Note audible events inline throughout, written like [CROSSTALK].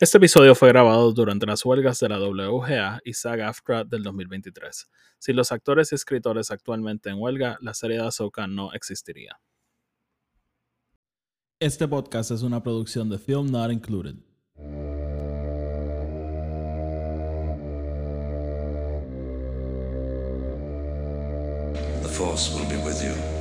Este episodio fue grabado durante las huelgas de la WGA y SAG-AFTRA del 2023. Si los actores y escritores actualmente en huelga, la serie de Ahsoka no existiría. Este podcast es una producción de Film Not Included. The Force will be with you,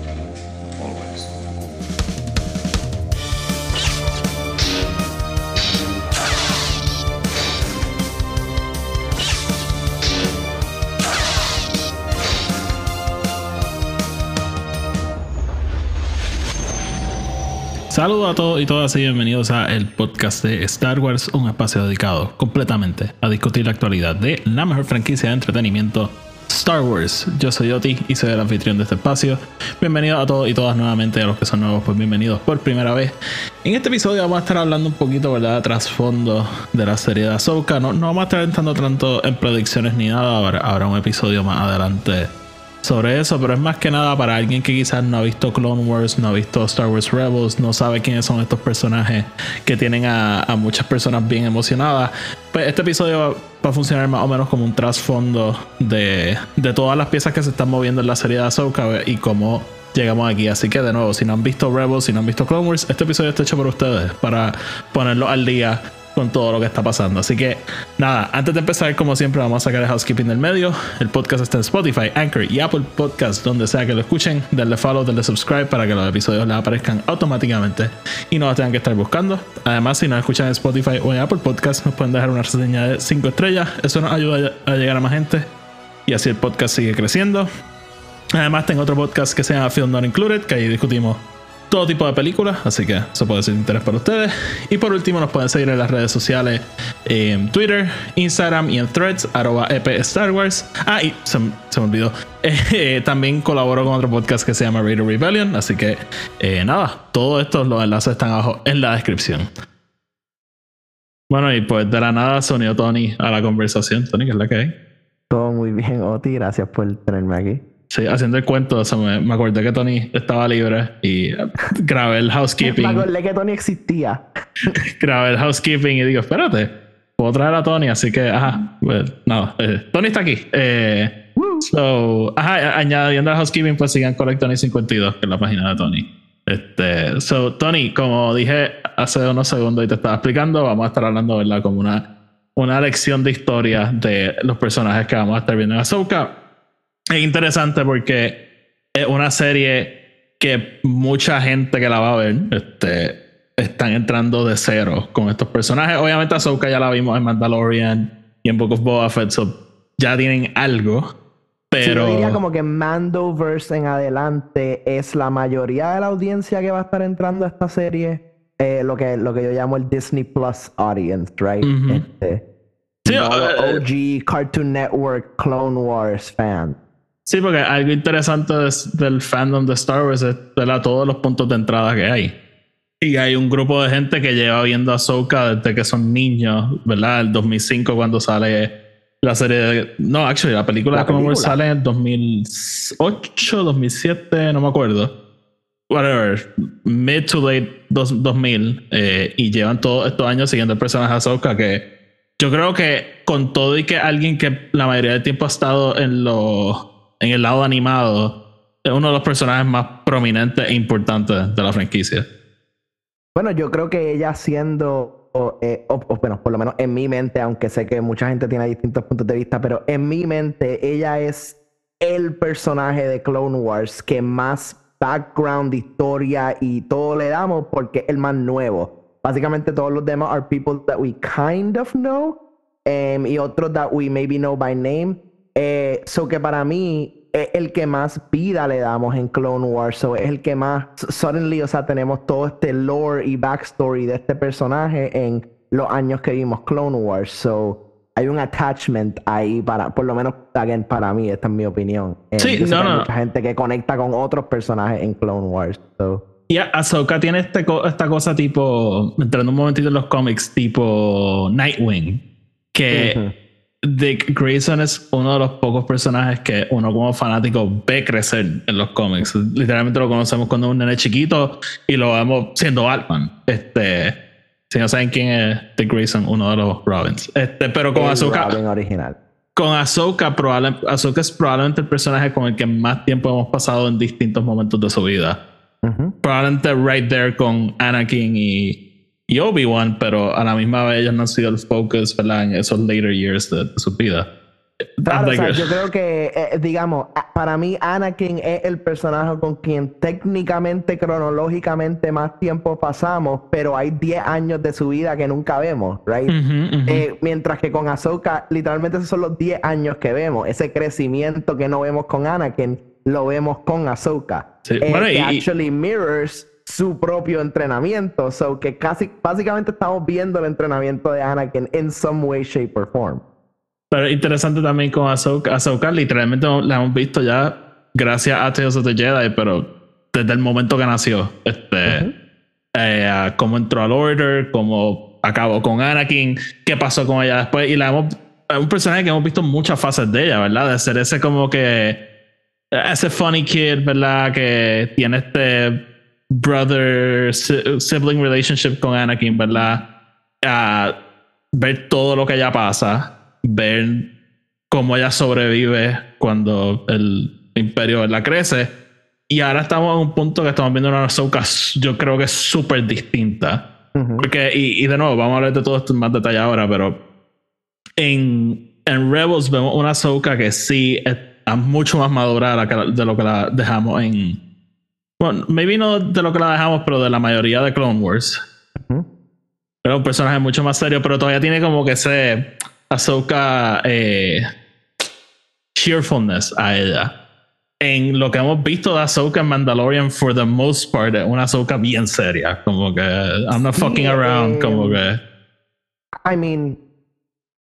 Saludos a todos y todas y bienvenidos a el podcast de Star Wars, un espacio dedicado completamente a discutir la actualidad de la mejor franquicia de entretenimiento Star Wars. Yo soy Oti y soy el anfitrión de este espacio. Bienvenidos a todos y todas nuevamente, a los que son nuevos, pues bienvenidos por primera vez. En este episodio vamos a estar hablando un poquito, ¿verdad?, trasfondo de la serie de Ahsoka. No, no vamos a estar entrando tanto en predicciones ni nada, habrá, habrá un episodio más adelante sobre eso, pero es más que nada para alguien que quizás no ha visto Clone Wars, no ha visto Star Wars Rebels, no sabe quiénes son estos personajes que tienen a, muchas personas bien emocionadas. Pues este episodio va, a funcionar más o menos como un trasfondo de, de todas las piezas que se están moviendo en la serie de Ahsoka y cómo llegamos aquí. Así que de nuevo, si no han visto Rebels, si no han visto Clone Wars, este episodio está hecho por ustedes para ponerlo al día con todo lo que está pasando. Así que nada, antes de empezar, como siempre, vamos a sacar el housekeeping del medio. El podcast está en Spotify, Anchor y Apple Podcast, donde sea que lo escuchen. Denle follow, denle subscribe para que los episodios les aparezcan automáticamente y no los tengan que estar buscando. Además, si nos escuchan en Spotify o en Apple Podcast, nos pueden dejar una reseña de 5 estrellas. Eso nos ayuda a llegar a más gente y así el podcast sigue creciendo. Además, tengo otro podcast que se llama Film Not Included, que ahí discutimos todo tipo de películas, así que eso puede ser de interés para ustedes. Y por último, nos pueden seguir en las redes sociales en Twitter, Instagram y en threads, arroba EP Star Wars. Ah, y se, me olvidó. [LAUGHS] Eh, también colaboro con otro podcast que se llama Radio Rebellion, así que eh, nada, todos estos los enlaces están abajo en la descripción. Bueno, y pues de la nada sonido Tony a la conversación. Tony, ¿qué es la que hay? Todo muy bien, Oti, gracias por tenerme aquí. Sí, haciendo el cuento, me, acordé que Tony estaba libre y grabé el housekeeping. me acordé que Tony existía. [LAUGHS] grabé el housekeeping y digo, espérate, puedo traer a Tony, así que, ajá, pues, no, eh, Tony está aquí. Eh, so, ajá, añadiendo al housekeeping, pues sigan Collect Tony 52, que es la página de Tony. Este, so, Tony, como dije hace unos segundos y te estaba explicando, vamos a estar hablando, ¿verdad? Como una, una lección de historia de los personajes que vamos a estar viendo en Ahsoka es interesante porque es una serie que mucha gente que la va a ver este, están entrando de cero con estos personajes. Obviamente Ahsoka ya la vimos en Mandalorian y en Book of Boba Fett, ya tienen algo. Pero... yo diría como que Mandoverse en adelante es la mayoría de la audiencia que va a estar entrando a esta serie. Eh, lo, que, lo que yo llamo el Disney Plus audience, right? este, sí, OG eh, Cartoon Network Clone Wars fan. Sí, porque algo interesante del fandom de Star Wars es todos los puntos de entrada que hay. Y hay un grupo de gente que lleva viendo a Ahsoka desde que son niños, ¿verdad? El 2005 cuando sale la serie de... No, actually, la película de Clone sale en 2008, 2007, no me acuerdo. Whatever. Mid to late 2000. Eh, y llevan todos estos años siguiendo el personaje de Ahsoka que... Yo creo que con todo y que alguien que la mayoría del tiempo ha estado en los en el lado animado, es uno de los personajes más prominentes e importantes de la franquicia. Bueno, yo creo que ella siendo, eh, bueno, por lo menos en mi mente, aunque sé que mucha gente tiene distintos puntos de vista, pero en mi mente ella es el personaje de Clone Wars que más background, historia y todo le damos porque es el más nuevo. Básicamente todos los demás are people that we kind of know um, y otros that we maybe know by name. Eh, so que para mí es el que más vida le damos en Clone Wars. So es el que más suddenly, o sea, tenemos todo este lore y backstory de este personaje en los años que vimos Clone Wars. So hay un attachment ahí para, por lo menos again, para mí, esta es mi opinión. Eh, sí, no, no. mucha gente que conecta con otros personajes en Clone Wars. Y Ahsoka tiene este esta cosa tipo, entrando un momentito en los cómics, tipo Nightwing, que Dick Grayson es uno de los pocos personajes que uno como fanático ve crecer en los cómics. Literalmente lo conocemos cuando es un nene chiquito y lo vemos siendo Batman. Este, si no saben quién es Dick Grayson, uno de los Robins. Este, pero con Ahsoka. Robin original. Con Ahsoka, probable, Ahsoka es probablemente el personaje con el que más tiempo hemos pasado en distintos momentos de su vida. Probablemente right there con Anakin y, y Obi-Wan, pero a la misma vez ellos no han sido el focus ¿verdad? en esos later years de, de su vida. Claro, o sea, yo creo que, eh, digamos, para mí Anakin es el personaje con quien técnicamente, cronológicamente más tiempo pasamos, pero hay 10 años de su vida que nunca vemos, right? Eh, mientras que con Ahsoka, literalmente esos son los 10 años que vemos. Ese crecimiento que no vemos con Anakin, lo vemos con Ahsoka. Sí. Eh, Bueno, que y- actually mirrors su propio entrenamiento. So que casi, básicamente estamos viendo el entrenamiento de Anakin in some way, shape or form. Pero interesante también con Ahsoka. Ahsoka literalmente la hemos visto ya gracias a Tales of the Jedi, pero desde el momento que nació. Este, eh, a cómo entró al Order, cómo acabó con Anakin, qué pasó con ella después. Y la hemos, es un personaje que hemos visto muchas fases de ella, ¿verdad? De ser ese como que ese funny kid, ¿verdad? Que tiene este brother si- sibling relationship con Anakin, ¿verdad? A ver todo lo que ella pasa, ver cómo ella sobrevive cuando el imperio ¿verdad? crece. Y ahora estamos en un punto que estamos viendo una Ahsoka, yo creo que es súper distinta. Porque, y, y de nuevo, vamos a hablar de todo esto en más detalle ahora, pero en, en Rebels vemos una Ahsoka que sí está mucho más madura la de lo que la dejamos en. Bueno, maybe no de lo que la dejamos, pero de la mayoría de Clone Wars. Era un personaje mucho más serio, pero todavía tiene como que ese Ahsoka eh, cheerfulness a ella. En lo que hemos visto de Ahsoka en Mandalorian, for the most part, es una Ahsoka bien seria. Como que I'm not fucking around. eh, Como que. I mean,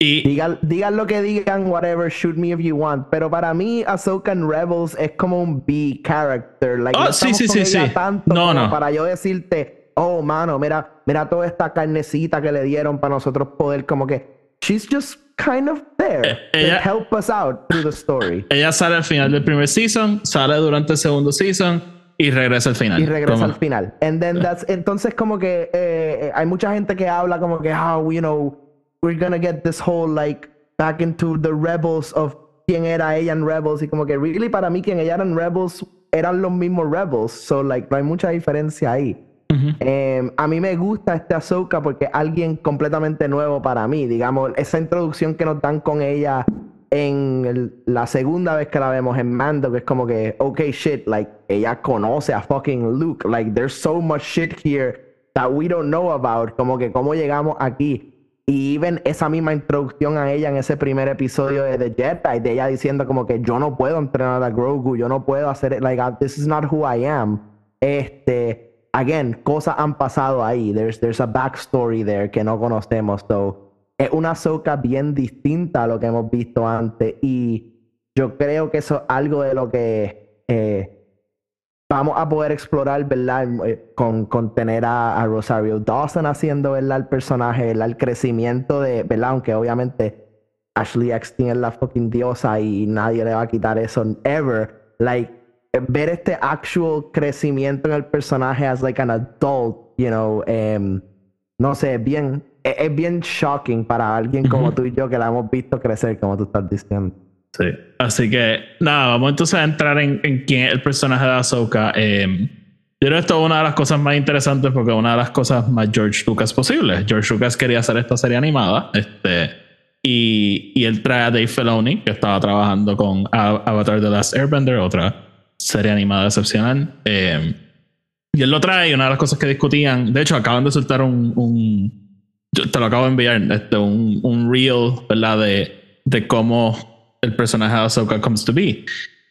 Y, digan, digan lo que digan, whatever, shoot me if you want. Pero para mí, Ahsoka en Rebels es como un B character. Like, Oh, no sí, sí, sí, sí. tanto No, no. Para yo decirte, oh, mano, mira, mira toda esta carnecita que le dieron para nosotros poder, como que, she's just kind of there Eh, ella- to help us out through the story. ella sale al final del primer season, sale durante el segundo season y regresa al final. Y regresa Como- al final. And then that's, entonces como que eh, eh, hay mucha gente que habla como que how, you know, we're gonna get this whole like back into the rebels of quién era ella en Rebels y como que really para mí quien ella era en Rebels eran los mismos Rebels. So like no hay mucha diferencia ahí. Eh, a mí me gusta este Ahsoka porque es alguien completamente nuevo para mí. Digamos, esa introducción que nos dan con ella en el- la segunda vez que la vemos en Mando, que es como que, okay, shit, like, ella conoce a fucking Luke. Like, there's so much shit here that we don't know about. Como que, cómo llegamos aquí. Y even esa misma introducción a ella en ese primer episodio de The Jedi, de ella diciendo como que yo no puedo entrenar a Grogu, yo no puedo hacer, like, this is not who I am. Este, again, cosas han pasado ahí. There's, there's a backstory there que no conocemos. So, es una Ahsoka bien distinta a lo que hemos visto antes. Y yo creo que eso es algo de lo que eh, vamos a poder explorar, ¿verdad? Eh, Con, con tener a, a Rosario Dawson haciendo, ¿verdad? El personaje, ¿verdad? El crecimiento de, ¿verdad? Aunque obviamente Ashley Eckstein es la fucking diosa y nadie le va a quitar eso ever. Like, ver este actual crecimiento en el personaje as like an adult, you know, em, no sé, bien, es, es bien shocking para alguien como tú y yo que la hemos visto crecer, como tú estás diciendo. Sí. Así que, nada, vamos entonces a entrar en, en quién es el personaje de Ahsoka. Eh, yo creo que esto es una de las cosas más interesantes porque es una de las cosas más George Lucas posibles. George Lucas quería hacer esta serie animada. Este, y, y él trae a Dave Filoni, que estaba trabajando con Avatar The Last Airbender, otra serie animada excepcional. Eh, y él lo trae y una de las cosas que discutían, de hecho, acaban de soltar un, un- yo te lo acabo de enviar, este, un, un reel, ¿verdad? De, de cómo el personaje de Ahsoka comes to be.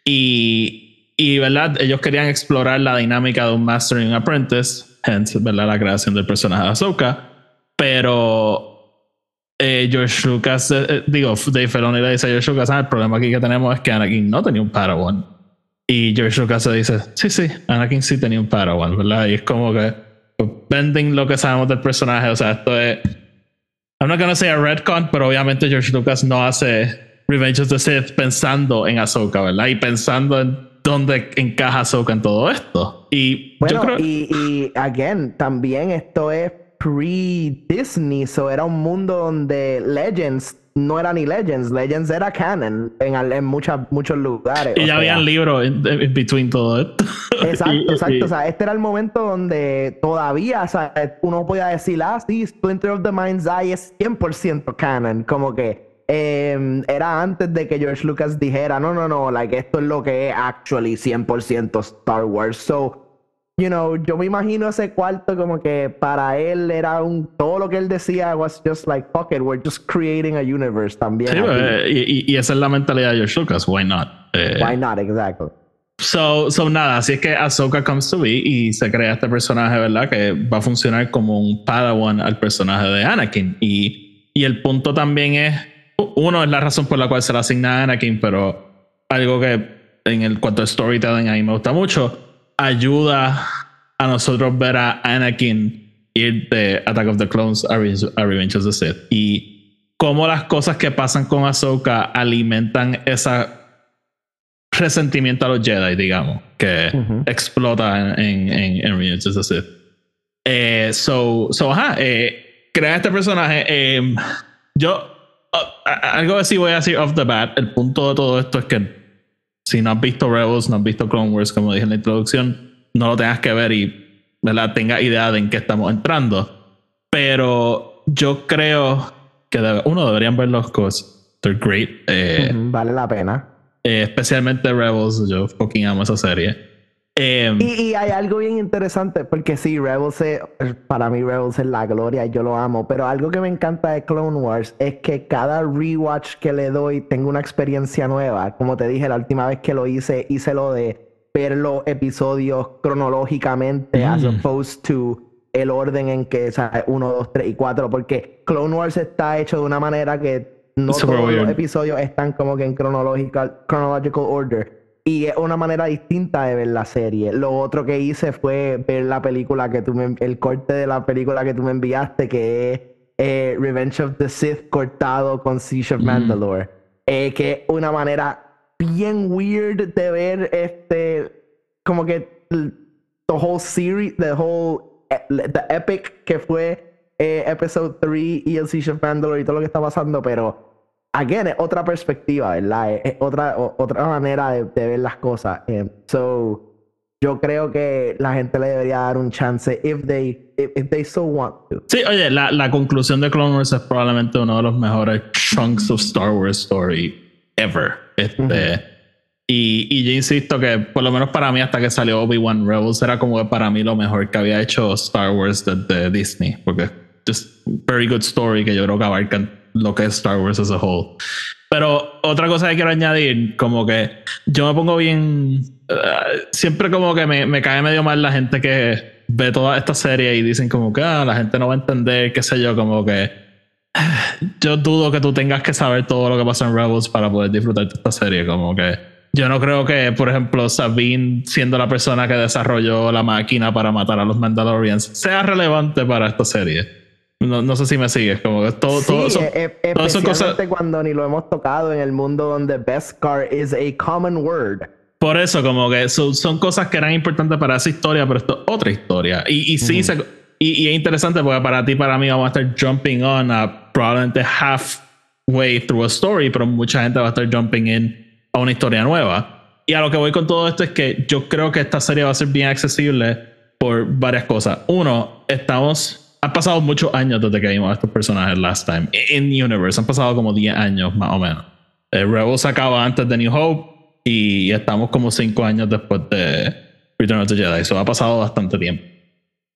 Y, y, ¿verdad? Ellos querían explorar la dinámica de un Master y un Apprentice, hence, ¿verdad? La creación del personaje de Ahsoka. Pero eh, George Lucas, eh, eh, digo, Dave Filoni le dice a George Lucas, "Ah, el problema aquí que tenemos es que Anakin no tenía un Padawan. Y George Lucas dice, sí, sí, Anakin sí tenía un Padawan, ¿verdad? Y es como que bending lo que sabemos del personaje, o sea, esto es... I'm not gonna say a retcon, pero obviamente George Lucas no hace Revenge of the Sith pensando en Ahsoka, ¿verdad? Y pensando en dónde encaja Ahsoka en todo esto. Y Bueno, yo creo... y, y again, también esto es pre-Disney, so era un mundo donde Legends no era ni Legends, Legends era canon en, en muchas, muchos lugares. Y ya habían libros in, in between todo esto. [LAUGHS] Exacto, Y- exacto. y- O sea, este era el momento donde todavía, o sea, uno podía decir, ah, sí, Splinter of the Mind's Eye es 100% canon. Como que eh, era antes de que George Lucas dijera, no, no, no, like, esto es lo que es actually 100% Star Wars. So, you know, yo me imagino ese cuarto como que para él era un, todo lo que él decía was just like, fuck it, we're just creating a universe también. Sí, y- y esa es la mentalidad de George Lucas. Why not? Eh, Why not, exactly. So, so nada, así es que Ahsoka comes to be y se crea este personaje, ¿verdad? Que va a funcionar como un padawan al personaje de Anakin. Y, y el punto también es, uno es la razón por la cual se le asigna a Anakin, pero algo que en el cuanto a storytelling a mí me gusta mucho, ayuda a nosotros ver a Anakin ir de Attack of the Clones a, Re- a Revenge of the Sith. Y cómo las cosas que pasan con Ahsoka alimentan esa resentimiento a los Jedi, digamos, que explota en, en, en Revenge of the Sith. Eh, so, so, ajá, eh, crea este personaje. eh, yo, uh, a- algo así voy a decir off the bat. El punto de todo esto es que si no has visto Rebels, no has visto Clone Wars, como dije en la introducción, no lo tengas que ver y ¿verdad? tenga idea de en qué estamos entrando. Pero yo creo que debe- uno deberían verlos, because they're great. Eh, Vale la pena. eh, especialmente Rebels, yo fucking amo esa serie. Eh, Y, y hay algo bien interesante, porque sí, Rebels es, para mí Rebels es la gloria, yo lo amo, pero algo que me encanta de Clone Wars es que cada rewatch que le doy tengo una experiencia nueva. Como te dije, la última vez que lo hice, hice lo de ver los episodios cronológicamente, as Mm. opposed to el orden en que, o sea, 1, 2, 3 y 4, porque Clone Wars está hecho de una manera que no Super todos los episodios están como que en chronological, chronological order. Y es una manera distinta de ver la serie. Lo otro que hice fue ver la película que tú me, el corte de la película que tú me enviaste, que es eh, Revenge of the Sith cortado con Siege of Mm. Mandalore. Eh, que es una manera bien weird de ver este, como que the whole series, the whole, eh, the epic que fue eh, episode 3 y el Siege of Mandalore y todo lo que está pasando, pero again, es otra perspectiva, ¿verdad? Es, otra, otra manera de, de ver las cosas. Eh, so, yo creo que la gente le debería dar un chance if they, if, if they so want to. sí, oye, la, la conclusión de Clone Wars es probablemente uno de los mejores chunks of Star Wars story ever. Este, y, y yo insisto que, por lo menos para mí, hasta que salió Obi-Wan Rebels, era como que para mí lo mejor que había hecho Star Wars desde Disney. Porque es just very good story que yo creo que abarcan lo que es Star Wars as a whole. Pero otra cosa que quiero añadir, como que yo me pongo bien. eh, siempre como que me, me cae medio mal la gente que ve toda esta serie y dicen como que ah, la gente no va a entender, qué sé yo, como que. [SIGHS] Yo dudo que tú tengas que saber todo lo que pasa en Rebels para poder disfrutar de esta serie. Como que yo no creo que, por ejemplo, Sabine, siendo la persona que desarrolló la máquina para matar a los Mandalorians, sea relevante para esta serie. No, no sé si me sigues, como todo, Sí, todo eso- e- e- todas esas cosas- especialmente cuando ni lo hemos tocado en el mundo donde Beskar is a common word. Por eso, como que son, son cosas que eran importantes para esa historia, pero esto es otra historia. Y, y sí, se- y, y es interesante porque para ti, para mí, vamos a estar jumping on a probablemente halfway through a story, pero mucha gente va a estar jumping in a una historia nueva. Y a lo que voy con todo esto es que yo creo que esta serie va a ser bien accesible por varias cosas. Uno, estamos. Han pasado muchos años desde que vimos a estos personajes last time. In Universe, han pasado como 10 años más o menos. Eh, Rebels acaba antes de New Hope y estamos como 5 años después de Return of the Jedi. Eso ha pasado bastante tiempo.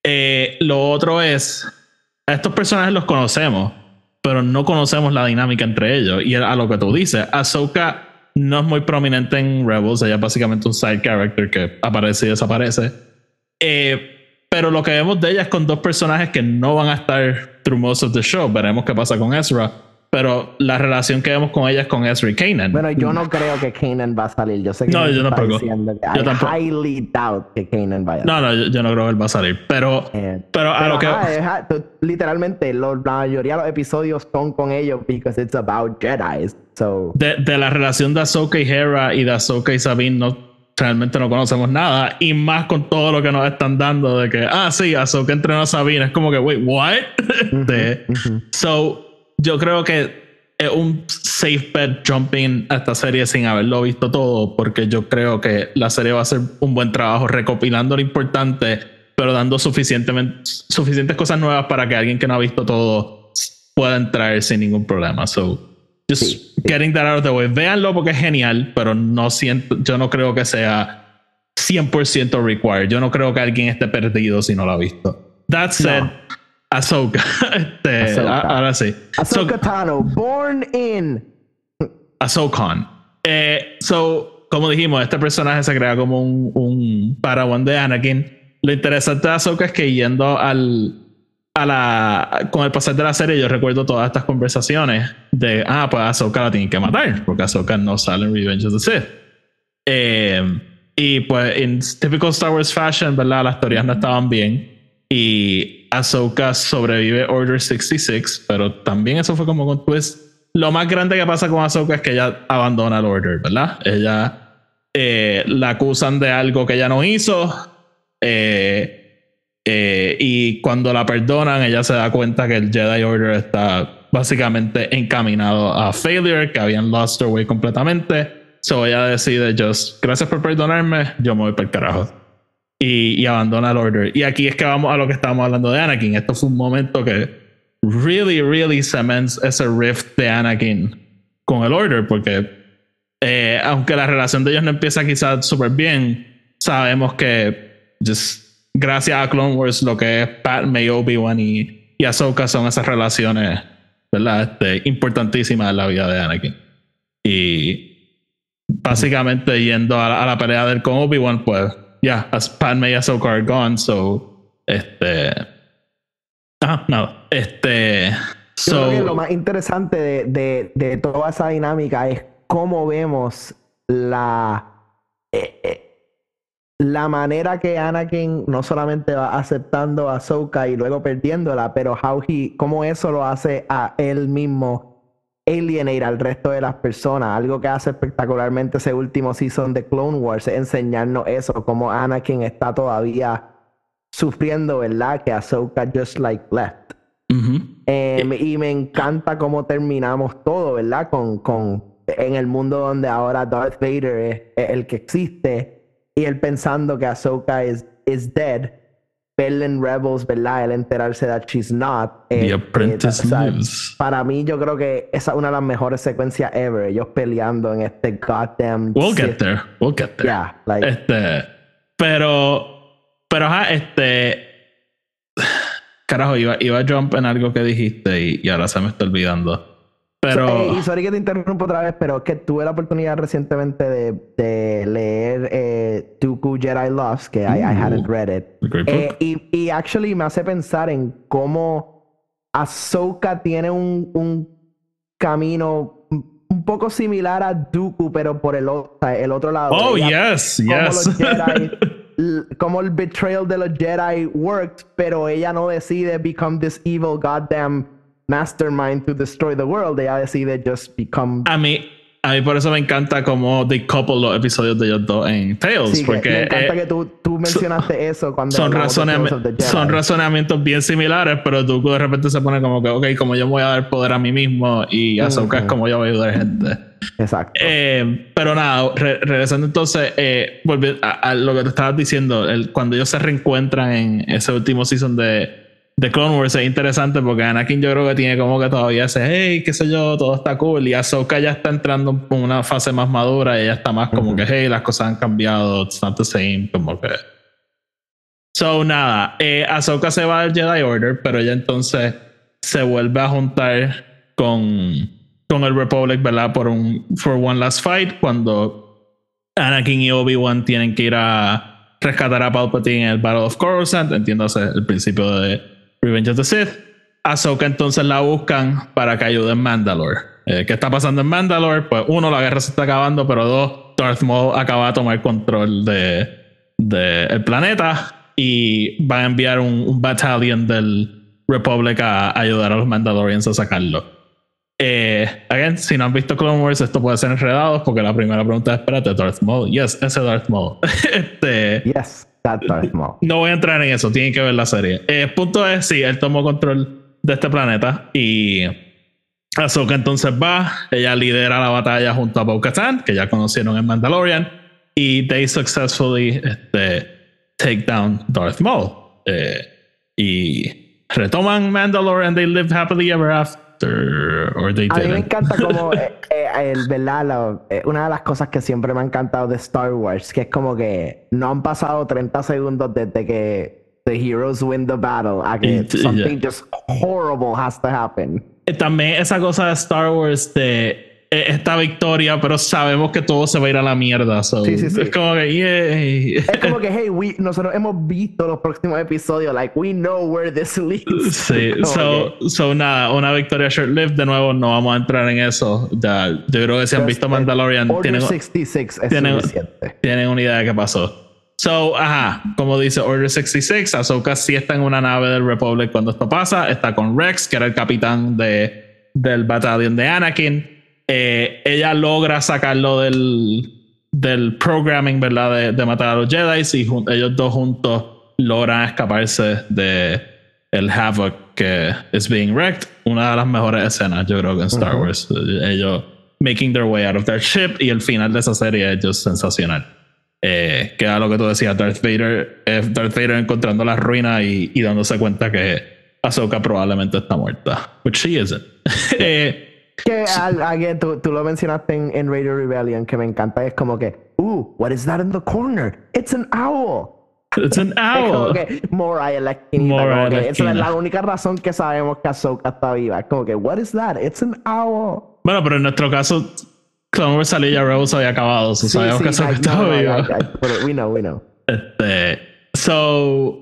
Eh, lo otro es, a estos personajes los conocemos, pero no conocemos la dinámica entre ellos. Y a lo que tú dices, Ahsoka no es muy prominente en Rebels, ella es básicamente un side character que aparece y desaparece. Eh, pero lo que vemos de ella es con dos personajes que no van a estar through most of the show. Veremos qué pasa con Ezra. Pero la relación que vemos con ella es con Ezra y Kanan. Bueno, yo no creo que Kanan va a salir. Yo sé que No, yo diciendo que Yo I tampoco. highly doubt que Kanan vaya. no, no, yo, yo no creo que él va a salir. Pero, Eh, pero a lo que. ajá, ajá, literalmente, lo- la mayoría de los episodios son con ellos because it's about Jedi. So, de, de la relación de Ahsoka y Hera y de Ahsoka y Sabine no realmente no conocemos nada. Y más con todo lo que nos están dando de que, ah, sí, Ahsoka entrenó a Sabine. Es como que, wait, what? [LAUGHS] Este, so, yo creo que es un safe bet jumping a esta serie sin haberlo visto todo, porque yo creo que la serie va a hacer un buen trabajo recopilando lo importante, pero dando suficientemente, suficientes cosas nuevas para que alguien que no ha visto todo pueda entrar sin ningún problema. So, just getting that out of the way. Véanlo porque es genial, pero no siento, yo no creo que sea 100% required. Yo no creo que alguien esté perdido si no lo ha visto. That said, Ahsoka. [LAUGHS] Este, Ahora sí. Ahsoka Tano, born in. Ahsoka. Eh, so, como dijimos, este personaje se crea como un, un Parawan de Anakin. Lo interesante de Ahsoka es que yendo al. A la, con el pasar de la serie, yo recuerdo todas estas conversaciones de, ah, pues Ahsoka la tienen que matar, porque Ahsoka no sale en Revenge of the Sith. Eh, y pues, en typical Star Wars fashion, ¿verdad? Las teorías no estaban bien. Y Ahsoka sobrevive Order 66, pero también eso fue como con twist. Lo más grande que pasa con Ahsoka es que ella abandona el Order, ¿verdad? Ella eh, la acusan de algo que ella no hizo. Eh, eh, y cuando la perdonan, ella se da cuenta que el Jedi Order está básicamente encaminado a failure, que habían lost their way completamente. So ella decide, just, gracias por perdonarme, yo me voy para el carajo y, abandona el Order. Y aquí es que vamos a lo que estábamos hablando de Anakin. Esto fue un momento que really, really cements ese rift de Anakin con el Order, porque eh, aunque la relación de ellos no empieza quizás súper bien, sabemos que just, gracias a Clone Wars lo que es Padme, Obi-Wan y, y Ahsoka son esas relaciones ¿verdad? Este, importantísimas en la vida de Anakin. Y básicamente yendo a, a la pelea del con Obi-Wan, pues ya, as Padme y Ahsoka are gone, so, este... Ah, no, este... So, lo más interesante de, de, de, toda esa dinámica es cómo vemos la... Eh, eh, la manera que Anakin no solamente va aceptando a Ahsoka y luego perdiéndola, pero how he, cómo eso lo hace a él mismo alienate al resto de las personas. Algo que hace espectacularmente ese último season de Clone Wars es enseñarnos eso, como Anakin está todavía sufriendo, ¿verdad? Que Ahsoka just like left. Em, y me encanta cómo terminamos todo, ¿verdad? Con, con en el mundo donde ahora Darth Vader es, el que existe y él pensando que Ahsoka is, is dead Berlin Rebels, ¿verdad? El enterarse de she's not. The eh, Apprentice eh, Para mí, yo creo que esa es una de las mejores secuencias ever. Ellos peleando en este goddamn. We'll get there. We'll get there. Yeah, like. Este. Pero. Pero, ajá, este. [SIGHS] Carajo, iba, iba a jump en algo que dijiste y, y ahora se me está olvidando. Pero... y sorry que te interrumpo otra vez, pero que tuve la oportunidad recientemente de, de leer eh, Dooku Jedi Lost, que I, I, hadn't read it. Eh, y, y actually me hace pensar en cómo Ahsoka tiene un, un camino un poco similar a Dooku, pero por el, el otro lado. Oh, yes, yes. [LAUGHS] como el betrayal de los Jedi worked, pero ella no decide become this evil goddamn mastermind to destroy the world, ella decide just become. A mí, a mí por eso me encanta como couple los episodios de ellos dos en Tales. porque me encanta que tú, tú mencionaste eso cuando. Son, son razonamientos bien similares, pero tú de repente se pone como que, ok, como yo me voy a dar poder a mí mismo y Ahsoka es como yo voy a ayudar a gente. Exacto. Eh, pero nada, regresando entonces, eh, a, lo que te estabas diciendo, el, cuando ellos se reencuentran en ese último season de The Clone Wars es interesante porque Anakin yo creo que tiene como que todavía ese, hey, qué sé yo, todo está cool. Y Ahsoka ya está entrando en una fase más madura y ella está más como que, hey, las cosas han cambiado, it's not the same, como que. So, nada, eh, Ahsoka se va al Jedi Order, pero ella entonces se vuelve a juntar con, con el Republic, ¿verdad? Por un For One Last Fight, cuando Anakin y Obi-Wan tienen que ir a rescatar a Palpatine en el Battle of Coruscant, entiéndase el principio de Revenge of the Sith. Ahsoka entonces la buscan para que ayude en Mandalore. Eh, ¿Qué está pasando en Mandalore? Pues uno, la guerra se está acabando, pero dos, Darth Maul acaba de tomar control de, de el planeta y va a enviar un, un battalion del Republic a ayudar a los Mandalorians a sacarlo. Eh, again, si no han visto Clone Wars, esto puede ser enredado porque la primera pregunta es: espérate, Darth Maul. Yes, ese Darth Maul. [LAUGHS] este, Yes, that Maul. no voy a entrar en eso, tienen que ver la serie. Eh, punto es: sí, él tomó control de este planeta y Ahsoka entonces va, ella lidera la batalla junto a Bo-Katan, que ya conocieron en Mandalorian, y they successfully este, take down Darth Maul. Eh, y retoman Mandalorian, they live happily ever after, or they A mí me encanta [LAUGHS] como, eh, eh, el, ¿verdad? La- eh, una de las cosas que siempre me ha encantado de Star Wars, que es como que no han pasado 30 segundos desde que the heroes win the battle a que something just horrible has to happen. También esa cosa de Star Wars de esta victoria, pero sabemos que todo se va a ir a la mierda. so, Sí, sí, sí. Es como que, yay. Es como que, [LAUGHS] hey, we, nosotros hemos visto los próximos episodios, like, we know where this leads. Sí, [LAUGHS] so, que, so nada, una victoria short-lived. De nuevo, no vamos a entrar en eso. Ya, yo creo que si han just, visto eh, Mandalorian, Order tienen, 66 es tienen- tienen una idea de qué pasó. So, ajá, como dice Order 66, Ahsoka sí está en una nave del Republic cuando esto pasa. Está con Rex, que era el capitán de, del batallón de Anakin. Eh, ella logra sacarlo del, del programming, ¿verdad? De, de matar a los Jedi y ellos dos juntos logran escaparse de el Havoc que es being wrecked. Una de las mejores escenas, yo creo que en Star. Wars. Ellos making their way out of their ship y el final de esa serie es just sensacional. Eh, que era lo que tú decías, Darth Vader, eh, Darth Vader encontrando las ruinas y, y dándose cuenta que Ahsoka probablemente está muerta. Which she isn't. [LAUGHS] Eh, Que al- tú, tú lo mencionaste en, en Radio Rebellion, que me encanta, es como que, ooh, what is that in the corner? It's an owl. it's an Es como owl. que Morai la esquinita, en la que esa es la única razón que sabemos que Ahsoka está viva. Es como que, what is that? It's an owl. Bueno, pero en nuestro caso, Clone Wars salió y ya Rebels había acabado. So Sí, sabemos sí, que Ahsoka estaba viva. we know, we know. Este, so,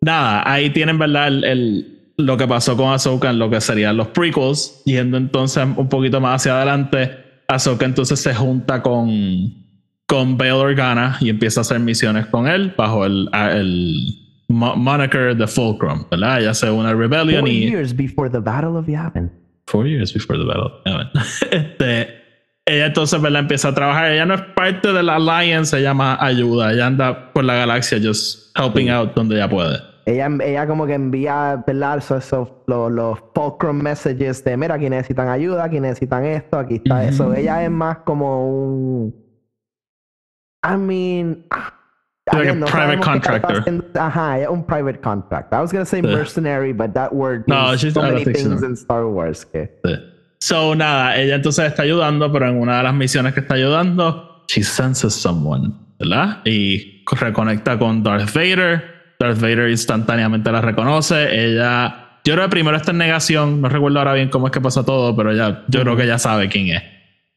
nada, ahí tienen, ¿verdad? El, el- lo que pasó con Ahsoka en lo que serían los prequels. Yendo entonces un poquito más hacia adelante, Ahsoka entonces se junta con, con Bail Organa y empieza a hacer misiones con él bajo el, el mo- moniker de Fulcrum, ¿verdad? Ella se une a Rebellion Four y... years before the Battle of Yavin. Four years before the battle. Yeah, man. [LAUGHS] este, ella entonces ¿verdad? empieza a trabajar. Ella no es parte de la Alliance, se llama ayuda. Ella anda por la galaxia just helping out donde ella puede. Ella, ella como que envía, ¿verdad? Eso, eso, los, los fulcrum messages de, mira, aquí necesitan ayuda, aquí necesitan esto, aquí está eso. Ella es más como un... I mean... ah, Like a no private contractor. Ajá, ella es un private contract. I was gonna say Yeah. mercenary, but that word No, means she's- so many think so. things in Star Wars. Que... Sí. So, nada, ella entonces está ayudando, pero en una de las misiones que está ayudando, she senses someone, ¿verdad? Y reconecta con Darth Vader. Darth Vader instantáneamente la reconoce. Ella, yo creo que primero está en negación, no recuerdo ahora bien cómo es que pasó todo, pero ella, yo creo que ella sabe quién es.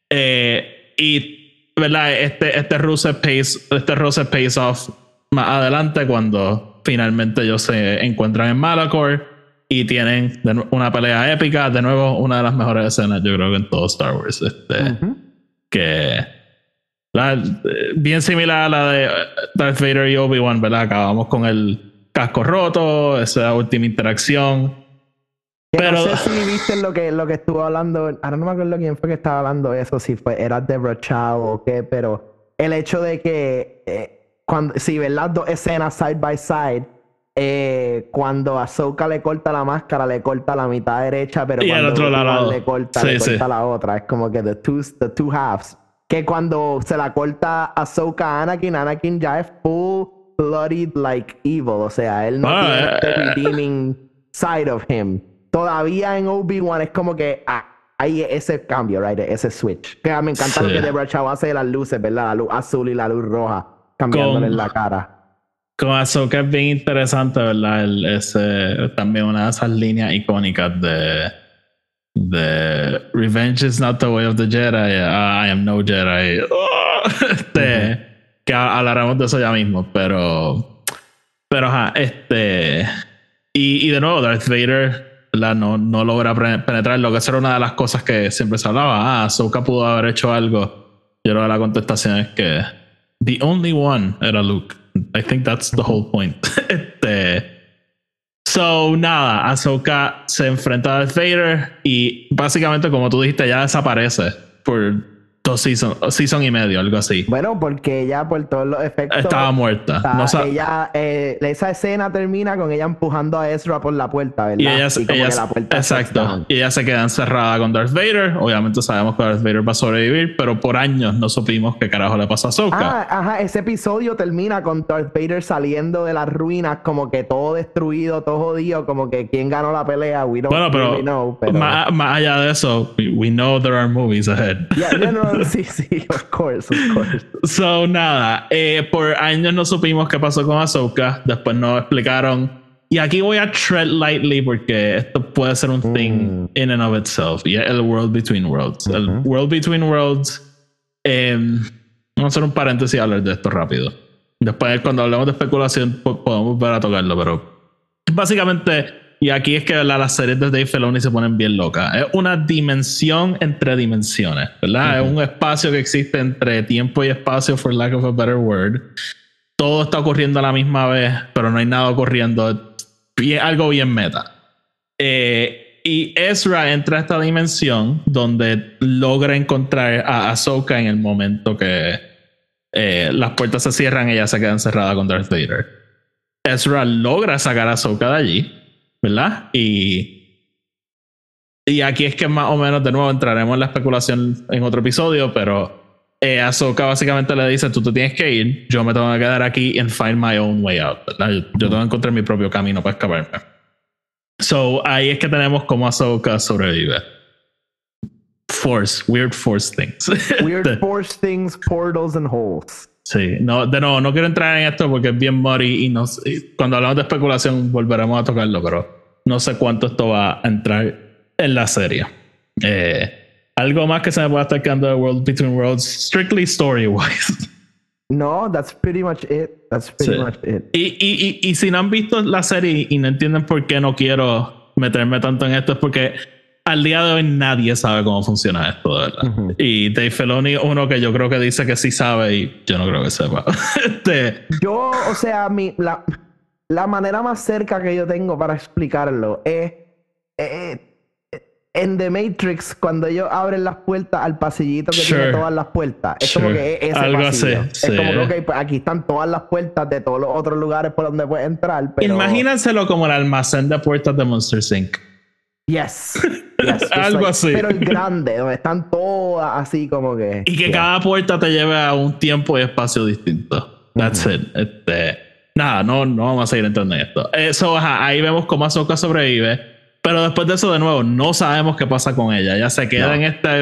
Eh, y, ¿verdad? Este, este Rusev pays, este Rusev pays off más adelante cuando finalmente ellos se encuentran en Malachor y tienen una pelea épica. De nuevo, una de las mejores escenas, yo creo que en todo Star Wars. Este, Ujú. que la- eh, bien similar a la de eh, Darth Vader y Obi-Wan, ¿verdad? Acabamos con el casco roto, esa última interacción. Pero- no sé si viste lo que, lo que estuvo hablando, ahora no me acuerdo quién fue que estaba hablando eso, si fue, era Deborah Chow o qué, pero el hecho de que eh, cuando, si ves las dos escenas side by side, eh, cuando Ahsoka le corta la máscara, le corta la mitad derecha, pero Y cuando otro Obi-Wan lado. le corta, Sí, le sí. corta la otra. Es como que the two, the two halves. Que cuando se la corta a Anakin, Anakin ya es full bloodied like evil. O sea, él no Ah, tiene eh, este eh. redeeming side of him. Todavía en Obi-Wan es como que ah, hay ese cambio, right? Ese switch. Que me encanta lo Sí. que Deborah Chow hace de las luces, ¿verdad? La luz azul y la luz roja, cambiándole Con- la cara. Con Ahsoka es bien interesante, ¿verdad? El- ese, también una de esas líneas icónicas de, de Revenge is not the way of the Jedi. I am no Jedi. Oh, [LAUGHS] este, Que ha- hablaremos de eso ya mismo, pero. Pero ajá, este. Y, y de nuevo, Darth Vader ¿verdad? No, no logra penetrar. Lo que era una de las cosas que siempre se hablaba. Ah, Ahsoka pudo haber hecho algo. Yo creo que la contestación es que the only one era Luke. I think that's the whole point. [LAUGHS] este, So, nada, Ahsoka se enfrenta a Darth Vader y básicamente, como tú dijiste, ya desaparece por dos seasons, season y medio, algo así. Bueno, porque ella, por todos los efectos. Estaba muerta. está- No sa- ella, eh, esa escena termina con ella empujando a Ezra por la puerta, ¿verdad? y ella, como ella- la puerta exacto. Y ella se queda encerrada con Darth Vader. Obviamente sabemos que Darth Vader va a sobrevivir, pero por años no supimos qué carajo le pasa a Ahsoka. Ah, ajá, ese episodio termina con Darth Vader saliendo de las ruinas, como que todo destruido, todo jodido, como que quién ganó la pelea, we don't bueno, pero, really know, pero... Más, más allá de eso, we, we know there are movies ahead. Yeah, no, no, [LAUGHS] sí, sí, of course, of course. So, nada, eh, por años no supimos qué pasó con Ahsoka. Después nos explicaron. Y aquí voy a tread lightly porque esto puede ser un thing in and of itself. Y el World Between Worlds. El World Between Worlds. eh, vamos a hacer un paréntesis y hablar de esto rápido. Después, cuando hablemos de especulación, po- podemos volver a tocarlo, pero básicamente. Y aquí es que ¿verdad? las series de Dave Filoni se ponen bien locas. Es una dimensión entre dimensiones, ¿verdad? Es un espacio que existe entre tiempo y espacio, for lack of a better word. Todo está ocurriendo a la misma vez, pero no hay nada ocurriendo. Bien- algo bien meta. Eh, y Ezra entra a esta dimensión donde logra encontrar a Ahsoka en el momento que eh, las puertas se cierran y ella se queda encerrada con Darth Vader. Ezra logra sacar a Ahsoka de allí, ¿verdad? Y, y aquí es que más o menos, de nuevo, entraremos en la especulación en otro episodio, pero eh, Ahsoka básicamente le dice, tú te tienes que ir, yo me tengo que quedar aquí and find my own way out, ¿verdad? Yo, yo tengo que encontrar mi propio camino para escaparme. So, ahí es que tenemos como Ahsoka sobrevive. Force, weird force things. [LAUGHS] Weird force things, portals and holes. Sí, no, de nuevo, no quiero entrar en esto porque es bien muddy y no y cuando hablamos de especulación volveremos a tocarlo, pero no sé cuánto esto va a entrar en la serie. Eh, algo más que se me pueda estar quedando de World Between Worlds, strictly story wise. [LAUGHS] No, that's pretty much it. That's pretty Sí. much it. Y, y, y, y si no han visto la serie y no entienden por qué no quiero meterme tanto en esto, es porque al día de hoy nadie sabe cómo funciona esto, de verdad. Y Dave Filoni, uno que yo creo que dice que sí sabe y yo no creo que sepa. [LAUGHS] este, Yo, o sea, mi, la, la manera más cerca que yo tengo para explicarlo es eh, en The Matrix, cuando ellos abren las puertas al pasillito que Sure. tiene todas las puertas. Es como que es ese Algo pasillo. así, Es como que, pues aquí están todas las puertas de todos los otros lugares por donde puedes entrar. Pero... Imagínenselo como el almacén de puertas de Monster Inc. Yes. [LAUGHS] yes, Algo like- así. Pero el grande, donde están todas así como que. Y que Yeah. cada puerta te lleve a un tiempo y espacio distinto. That's it. Este, nada, no, no vamos a seguir entrando en esto. Eso, ajá, ahí vemos cómo Ahsoka sobrevive. Pero después de eso, de nuevo, no sabemos qué pasa con ella. Ella se queda No. en, este,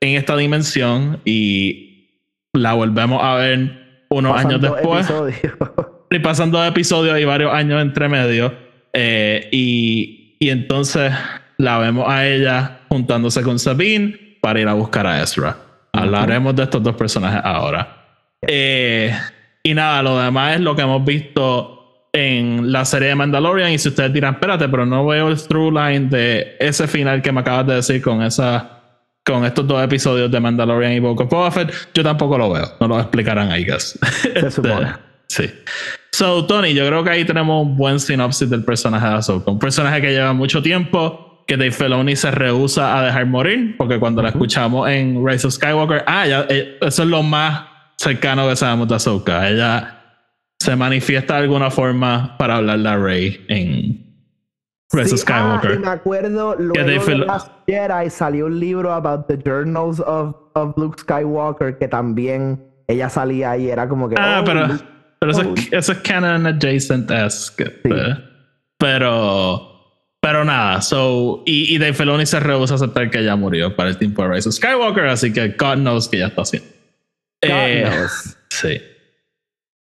en esta dimensión y la volvemos a ver unos años después. episodios. [LAUGHS] Y pasando episodios y varios años entre medio. eh, y, y entonces la vemos a ella juntándose con Sabine para ir a buscar a Ezra. Hablaremos de estos dos personajes ahora. Eh, y nada, lo demás es lo que hemos visto en la serie de Mandalorian. Y si ustedes dirán, espérate, pero no veo el through line de ese final que me acabas de decir con esa. Con estos dos episodios de Mandalorian y Book of Boba Fett, yo tampoco lo veo. No lo explicarán, I guess. Se supone. [LAUGHS] Sí. So, Tony, yo creo que ahí tenemos un buen sinopsis del personaje de Ahsoka. Un personaje que lleva mucho tiempo, que Dave Filoni se rehúsa a dejar morir, porque cuando la escuchamos en Rise of Skywalker, ah, ya, eh, eso es lo más cercano que sabemos de Ahsoka. Ella se manifiesta de alguna forma para hablarle a Rey en Rise of Sí, ah, Skywalker. y me acuerdo luego de Fil- Last Jedi salió un libro about the journals of, of Luke Skywalker que también ella salía y era como que Ah, oh, pero, Luke- pero eso, es, eso es canon adjacent esque. Pero. Pero nada, so. Y, y Dave Filoni se rehúsa a aceptar que ella murió para el tiempo de Rise of Skywalker, así que God knows que ya está haciendo. God Eh, knows. [LAUGHS] sí.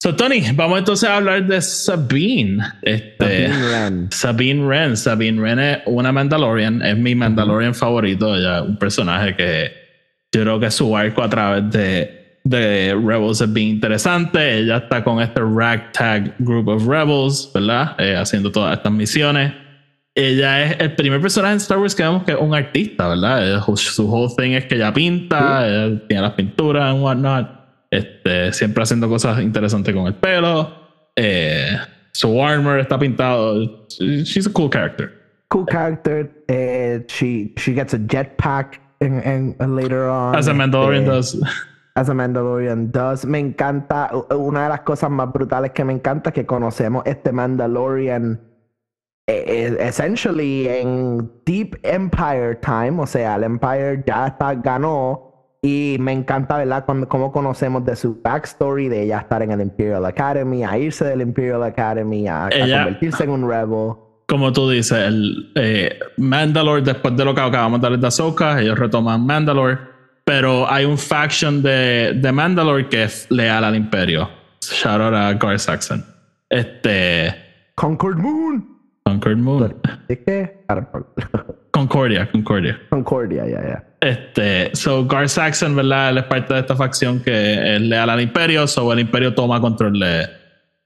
So, Tony, vamos entonces a hablar de Sabine. Este, Sabine Wren. Sabine Wren. Sabine Wren es una Mandalorian, es mi Mandalorian favorito, ella un personaje que yo creo que su arco a través de, de Rebels es bien interesante. Ella está con este ragtag group of Rebels, ¿verdad? Eh, haciendo todas estas misiones. Ella es el primer personaje en Star Wars que vemos que es un artista, ¿verdad? Ella- su whole thing es que ella pinta, ella tiene las pinturas and whatnot. Este, siempre haciendo cosas interesantes con el pelo. Eh, su armor está pintado. She's a cool character. Cool character. Eh, she, she gets a jetpack in, in, later on. As a Mandalorian Eh, does. [LAUGHS] As a Mandalorian does. Me encanta, una de las cosas más brutales que me encanta es que conocemos este Mandalorian eh, eh, essentially en Deep Empire Time, o sea, el Empire ya está, ganó y me encanta, ¿verdad? Cuando, cómo conocemos de su backstory, de ella estar en el Imperial Academy, a irse del Imperial Academy, a, a Ella- convertirse en un rebel. Como tú dices, el eh, Mandalore, después de lo que acabamos de hablar de Ahsoka, ellos retoman Mandalore, pero hay un faction de, de Mandalore que es leal al Imperio. Shout out a Gar Saxon. Este. Concord Moon. Concord Moon. ¿De qué? Know. [LAUGHS] Concordia, Concordia. Concordia, ya, ya. Este, so Gar Saxon, ¿verdad? Él es parte de esta facción que es leal al Imperio, so el Imperio toma control de,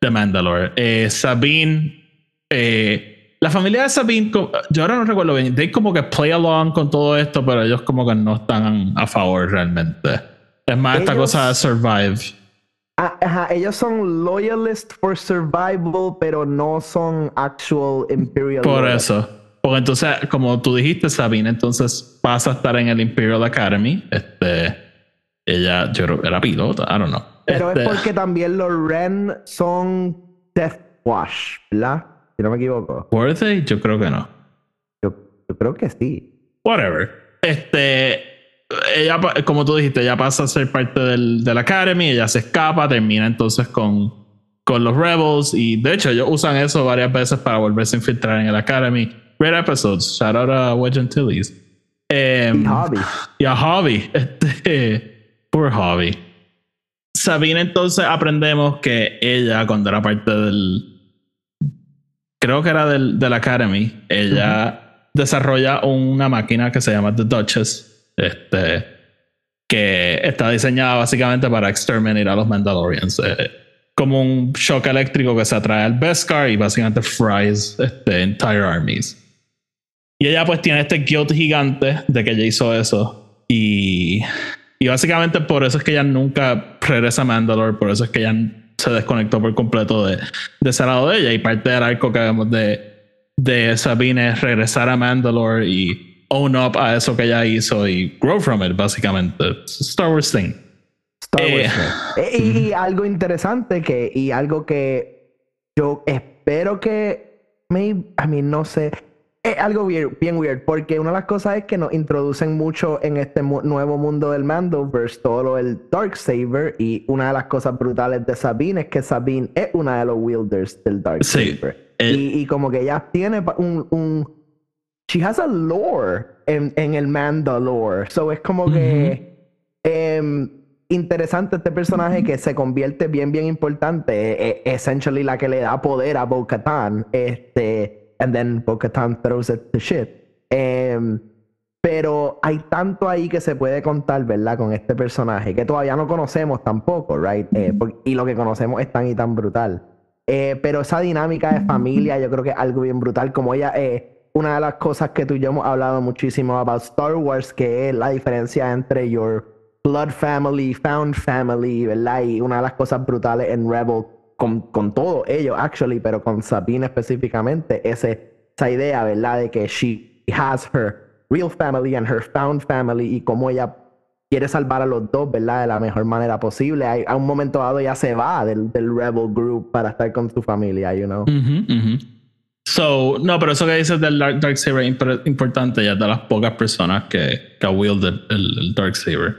de Mandalore. Eh, Sabine, eh, la familia de Sabine, yo ahora no recuerdo bien, they como que play along con todo esto, pero ellos como que no están a favor realmente. Es más esta Ellos- cosa de survive. Ah, Ajá, ellos son loyalist for survival, pero no son actual imperial. Por eso. Porque entonces, como tú dijiste, Sabine, entonces pasa a estar en el Imperial Academy. Este, ella, yo creo era pilota, I don't know. Pero Este, es porque también los Ren son Death Wash, ¿verdad? Si no me equivoco. ¿Were they? Yo creo que no. Yo, yo creo que sí. Whatever. Este, ella, como tú dijiste, ella pasa a ser parte del, del Academy, ella se escapa, termina entonces con, con los Rebels y de hecho ellos usan eso varias veces para volverse a infiltrar en el Academy. Great episodes. Shout out a Wedge Antilles. Em, Y Hobby. y a Hobby. [LAUGHS] Este, poor Hobby. Sabine, entonces aprendemos que ella, cuando era parte del. Creo que era del, del Academy, ella desarrolla una máquina que se llama The Duchess. Este. Que está diseñada básicamente para exterminar a los Mandalorians. eh, como un shock eléctrico que se atrae al Beskar y básicamente fries este, entire armies. Y ella pues tiene este guilt gigante de que ella hizo eso. Y, y básicamente por eso es que ella nunca regresa a Mandalore, por eso es que ella se desconectó por completo de, de ese lado de ella. Y parte del arco que vemos de, de Sabine es regresar a Mandalore y own up a eso que ella hizo y grow from it, básicamente. It's Star Wars thing. Star Eh, Wars [LAUGHS] Ren. Eh, y, y algo interesante que, y algo que yo espero que, maybe, I mean, no sé, es algo weird- bien weird, porque una de las cosas es que nos introducen mucho en este mu- nuevo mundo del Mandoverse, todo lo del Darksaber, y una de las cosas brutales de Sabine es que Sabine es una de los wielders del Darksaber. eh. y, y como que ella tiene un, un she has a lore en, en el Mandalore. So es como que em, interesante este personaje que se convierte bien, bien importante. eh, eh, essentially la que le da poder a Bo-Katan. Este, and then Bo-Katan throws it to shit. Em, pero hay tanto ahí que se puede contar, ¿verdad? Con este personaje que todavía no conocemos tampoco, ¿right? Eh, y lo que conocemos es tan y tan brutal. Eh, pero esa dinámica de familia, yo creo que es algo bien brutal. Como ella, eh, una de las cosas que tú y yo hemos hablado muchísimo about Star Wars, que es la diferencia entre your blood family, found family, ¿verdad? Y una de las cosas brutales en Rebel, con, con todo ello, actually, pero con Sabine específicamente, ese, esa idea, ¿verdad? De que she has her real family and her found family y cómo ella quiere salvar a los dos, ¿verdad? De la mejor manera posible. Hay- a un momento dado ya se va del, del Rebel Group para estar con su familia, you know. Ujú, ujú. So, no, pero eso que dices del Dark, Darksaber es impor- importante ya de las pocas personas que, que wield el, el, el Darksaber.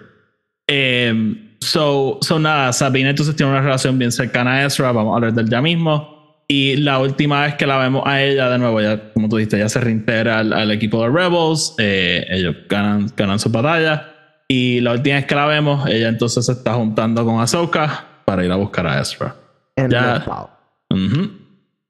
Em, so, so, nada, Sabine entonces tiene una relación bien cercana a Ezra, vamos a hablar del ya mismo. Y la última vez que la vemos a ella, de nuevo, ya como tú dijiste, ya se reintegra al, al equipo de Rebels, eh, ellos ganan, ganan su batalla. Y la última vez que la vemos, ella entonces se está juntando con Ahsoka para ir a buscar a Ezra. En Ya. Cloud. Ujú.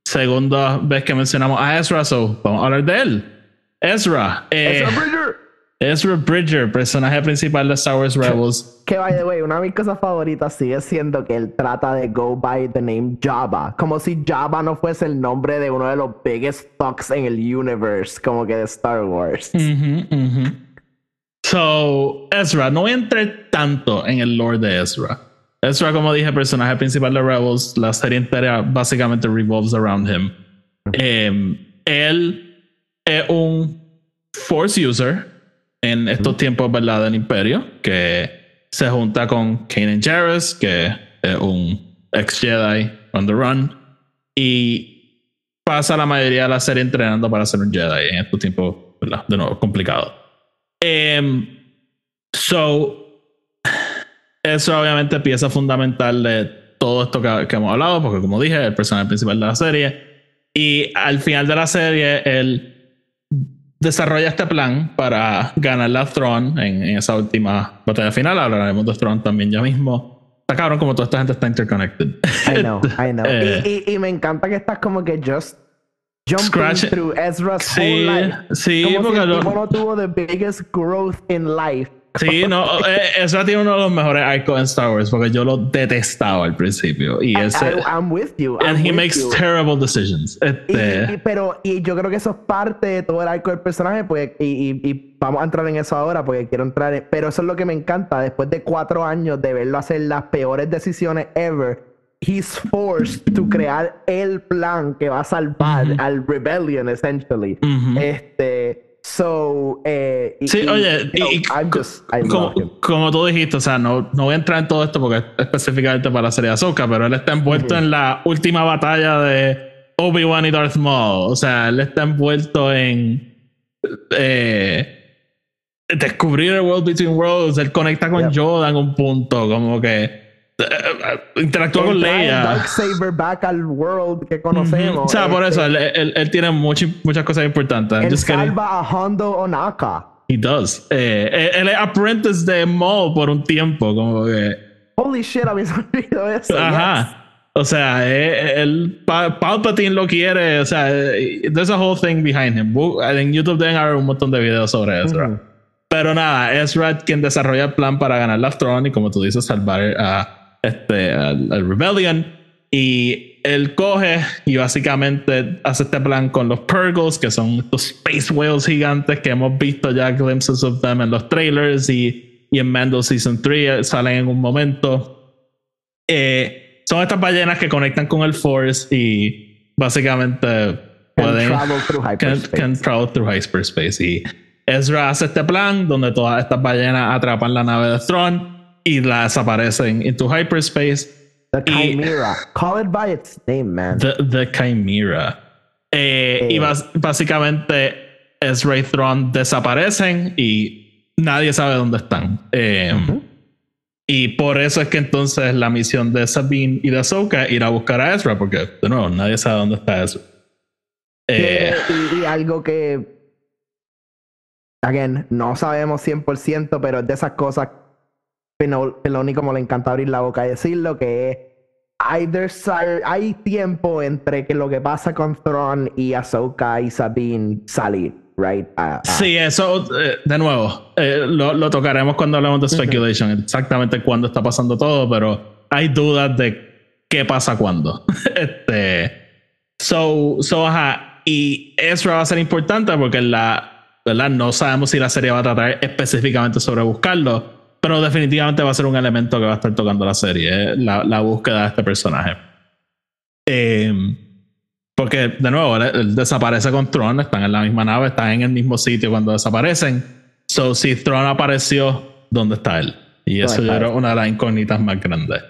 Segunda vez que mencionamos a Ezra, so vamos a hablar de él. Ezra. eh, Ezra Bridger. Ezra Bridger, personaje principal de Star Wars Rebels. Que, by the way, una de mis cosas favoritas sigue siendo que él trata de go by the name Jabba. Como si Jabba no fuese el nombre de uno de los biggest fucks en el universe, como que de Star Wars. Ujú, ujú. So, Ezra, no voy a entrar tanto en el lore de Ezra. Ezra, como dije, personaje principal de Rebels, la serie entera básicamente revolves around him. Eh, él es un Force user en estos tiempos, ¿verdad? Del Imperio, que se junta con Kanan Jarrus, que es un ex Jedi on the run, y pasa la mayoría de la serie entrenando para ser un Jedi en estos tiempos, ¿verdad? De nuevo, complicado. Em, so, eso obviamente pieza fundamental de todo esto que, que, hemos hablado, porque como dije, el personaje principal de la serie. Y al final de la serie, él desarrolla este plan para ganar la Throne en, en esa última batalla final. Hablaremos de Throne también ya mismo. Está cabrón como toda esta gente está interconnected. I know, I [LAUGHS] know. Eh. y, y, y, me encanta que estás como que just jumping Scratch- through Ezra's Sí, whole life. sí, como porque si el lo- no tuvo the biggest growth in life. Sí, no, [LAUGHS] eh, Ezra tiene uno de los mejores arcos en Star Wars porque yo lo detestaba al principio. Y ese. I, I'm with you. and I'm he with makes you. terrible decisions. Y, Este, y- pero y yo creo que eso es parte de todo el arco del personaje pues y, y- y vamos a entrar en eso ahora porque quiero entrar en, pero eso es lo que me encanta después de cuatro años de verlo hacer las peores decisiones ever he's forced to crear el plan que va a salvar al rebellion essentially Ujú. este so eh, y- Sí, y- oye, you know, y, y I'm just como, como tú dijiste, o sea, no, no voy a entrar en todo esto porque es específicamente para la serie de Ahsoka, pero él está envuelto en la última batalla de Obi-Wan y Darth Maul. O sea, él está envuelto en eh, descubrir el World Between Worlds. Él conecta con Yep. Yoda en un punto, como que eh, eh, interactúa con Leia. Darksaber back al world que conocemos O sea, por este, eso él, él- él tiene muchas muchas cosas importantes. I'm él just kidding. salva a Hondo Onaka He does. Eh, eh, él es apprentice de Maul por un tiempo, como que. Holy shit, había olvidado eso. yes. Ajá. O sea, eh, el Pa- Palpatine lo quiere. O sea, eh, there's a whole thing behind him. En YouTube deben haber un montón de videos sobre Ezra. Ujú. Pero nada, Ezra quien desarrolla el plan para ganar la throne y como tú dices, salvar a este al, al Rebellion. Y él coge y básicamente hace este plan con los Purgles, que son estos space whales gigantes que hemos visto ya glimpses of them en los trailers y, y en Mando Season 3 salen en un momento. Eh, son estas ballenas que conectan con el Force y básicamente Can pueden travel through can, hyperspace. can travel through hyperspace. Y Ezra hace este plan donde todas estas ballenas atrapan la nave de Thrawn y la desaparecen into hyperspace. The y- Chimera. Call it by its name, man. The, the Chimera. Eh, Y Eh. bas- básicamente Ezra y Thrawn desaparecen y nadie sabe dónde están. Eh, Y por eso es que entonces la misión de Sabine y de Ahsoka es ir a buscar a Ezra, porque de nuevo nadie sabe dónde está Ezra. Eh, y, y algo que. Again, no sabemos 100%, pero es de esas cosas. Filoni, como le encanta abrir la boca y decirlo, que es. Either side, hay tiempo entre que lo que pasa con Thrawn y Ahsoka y Sabine salir, right? Ah, ah. Sí, eso, eh, de nuevo, eh, lo, lo tocaremos cuando hablemos de speculation, exactamente cuándo está pasando todo, pero hay dudas de qué pasa cuándo. [LAUGHS] este, so, so, ajá, y Ezra va a ser importante porque la, ¿verdad? No sabemos si la serie va a tratar específicamente sobre buscarlo, pero definitivamente va a ser un elemento que va a estar tocando la serie, eh, la, la búsqueda de este personaje. Eh, porque, de nuevo, él, él desaparece con Tron, están en la misma nave, están en el mismo sitio cuando desaparecen. So, si Tron apareció, ¿dónde está él? Y eso ¿Dónde yo está creo él? una de las incógnitas más grandes.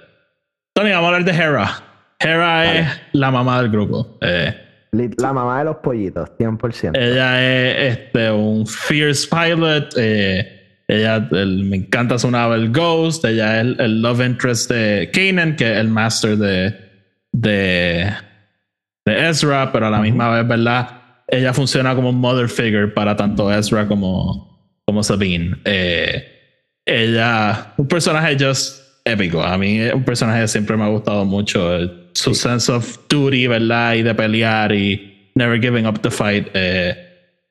Tony, vamos a hablar de Hera. Hera es la mamá del grupo. Eh, La mamá de los pollitos, 100%. ella es este, un fierce pilot. eh, ella el- me encanta su nave, el Ghost. Ella es el, el love interest de Kanan, que es el master de, de, de Ezra, pero a la misma vez, ¿verdad? Ella funciona como un mother figure para tanto Ezra como, como Sabine. Eh, ella, un personaje just épico. A mí es un personaje que siempre me ha gustado mucho. eh, Su sense of duty, ¿verdad? Y de pelear y never giving up the fight. eh,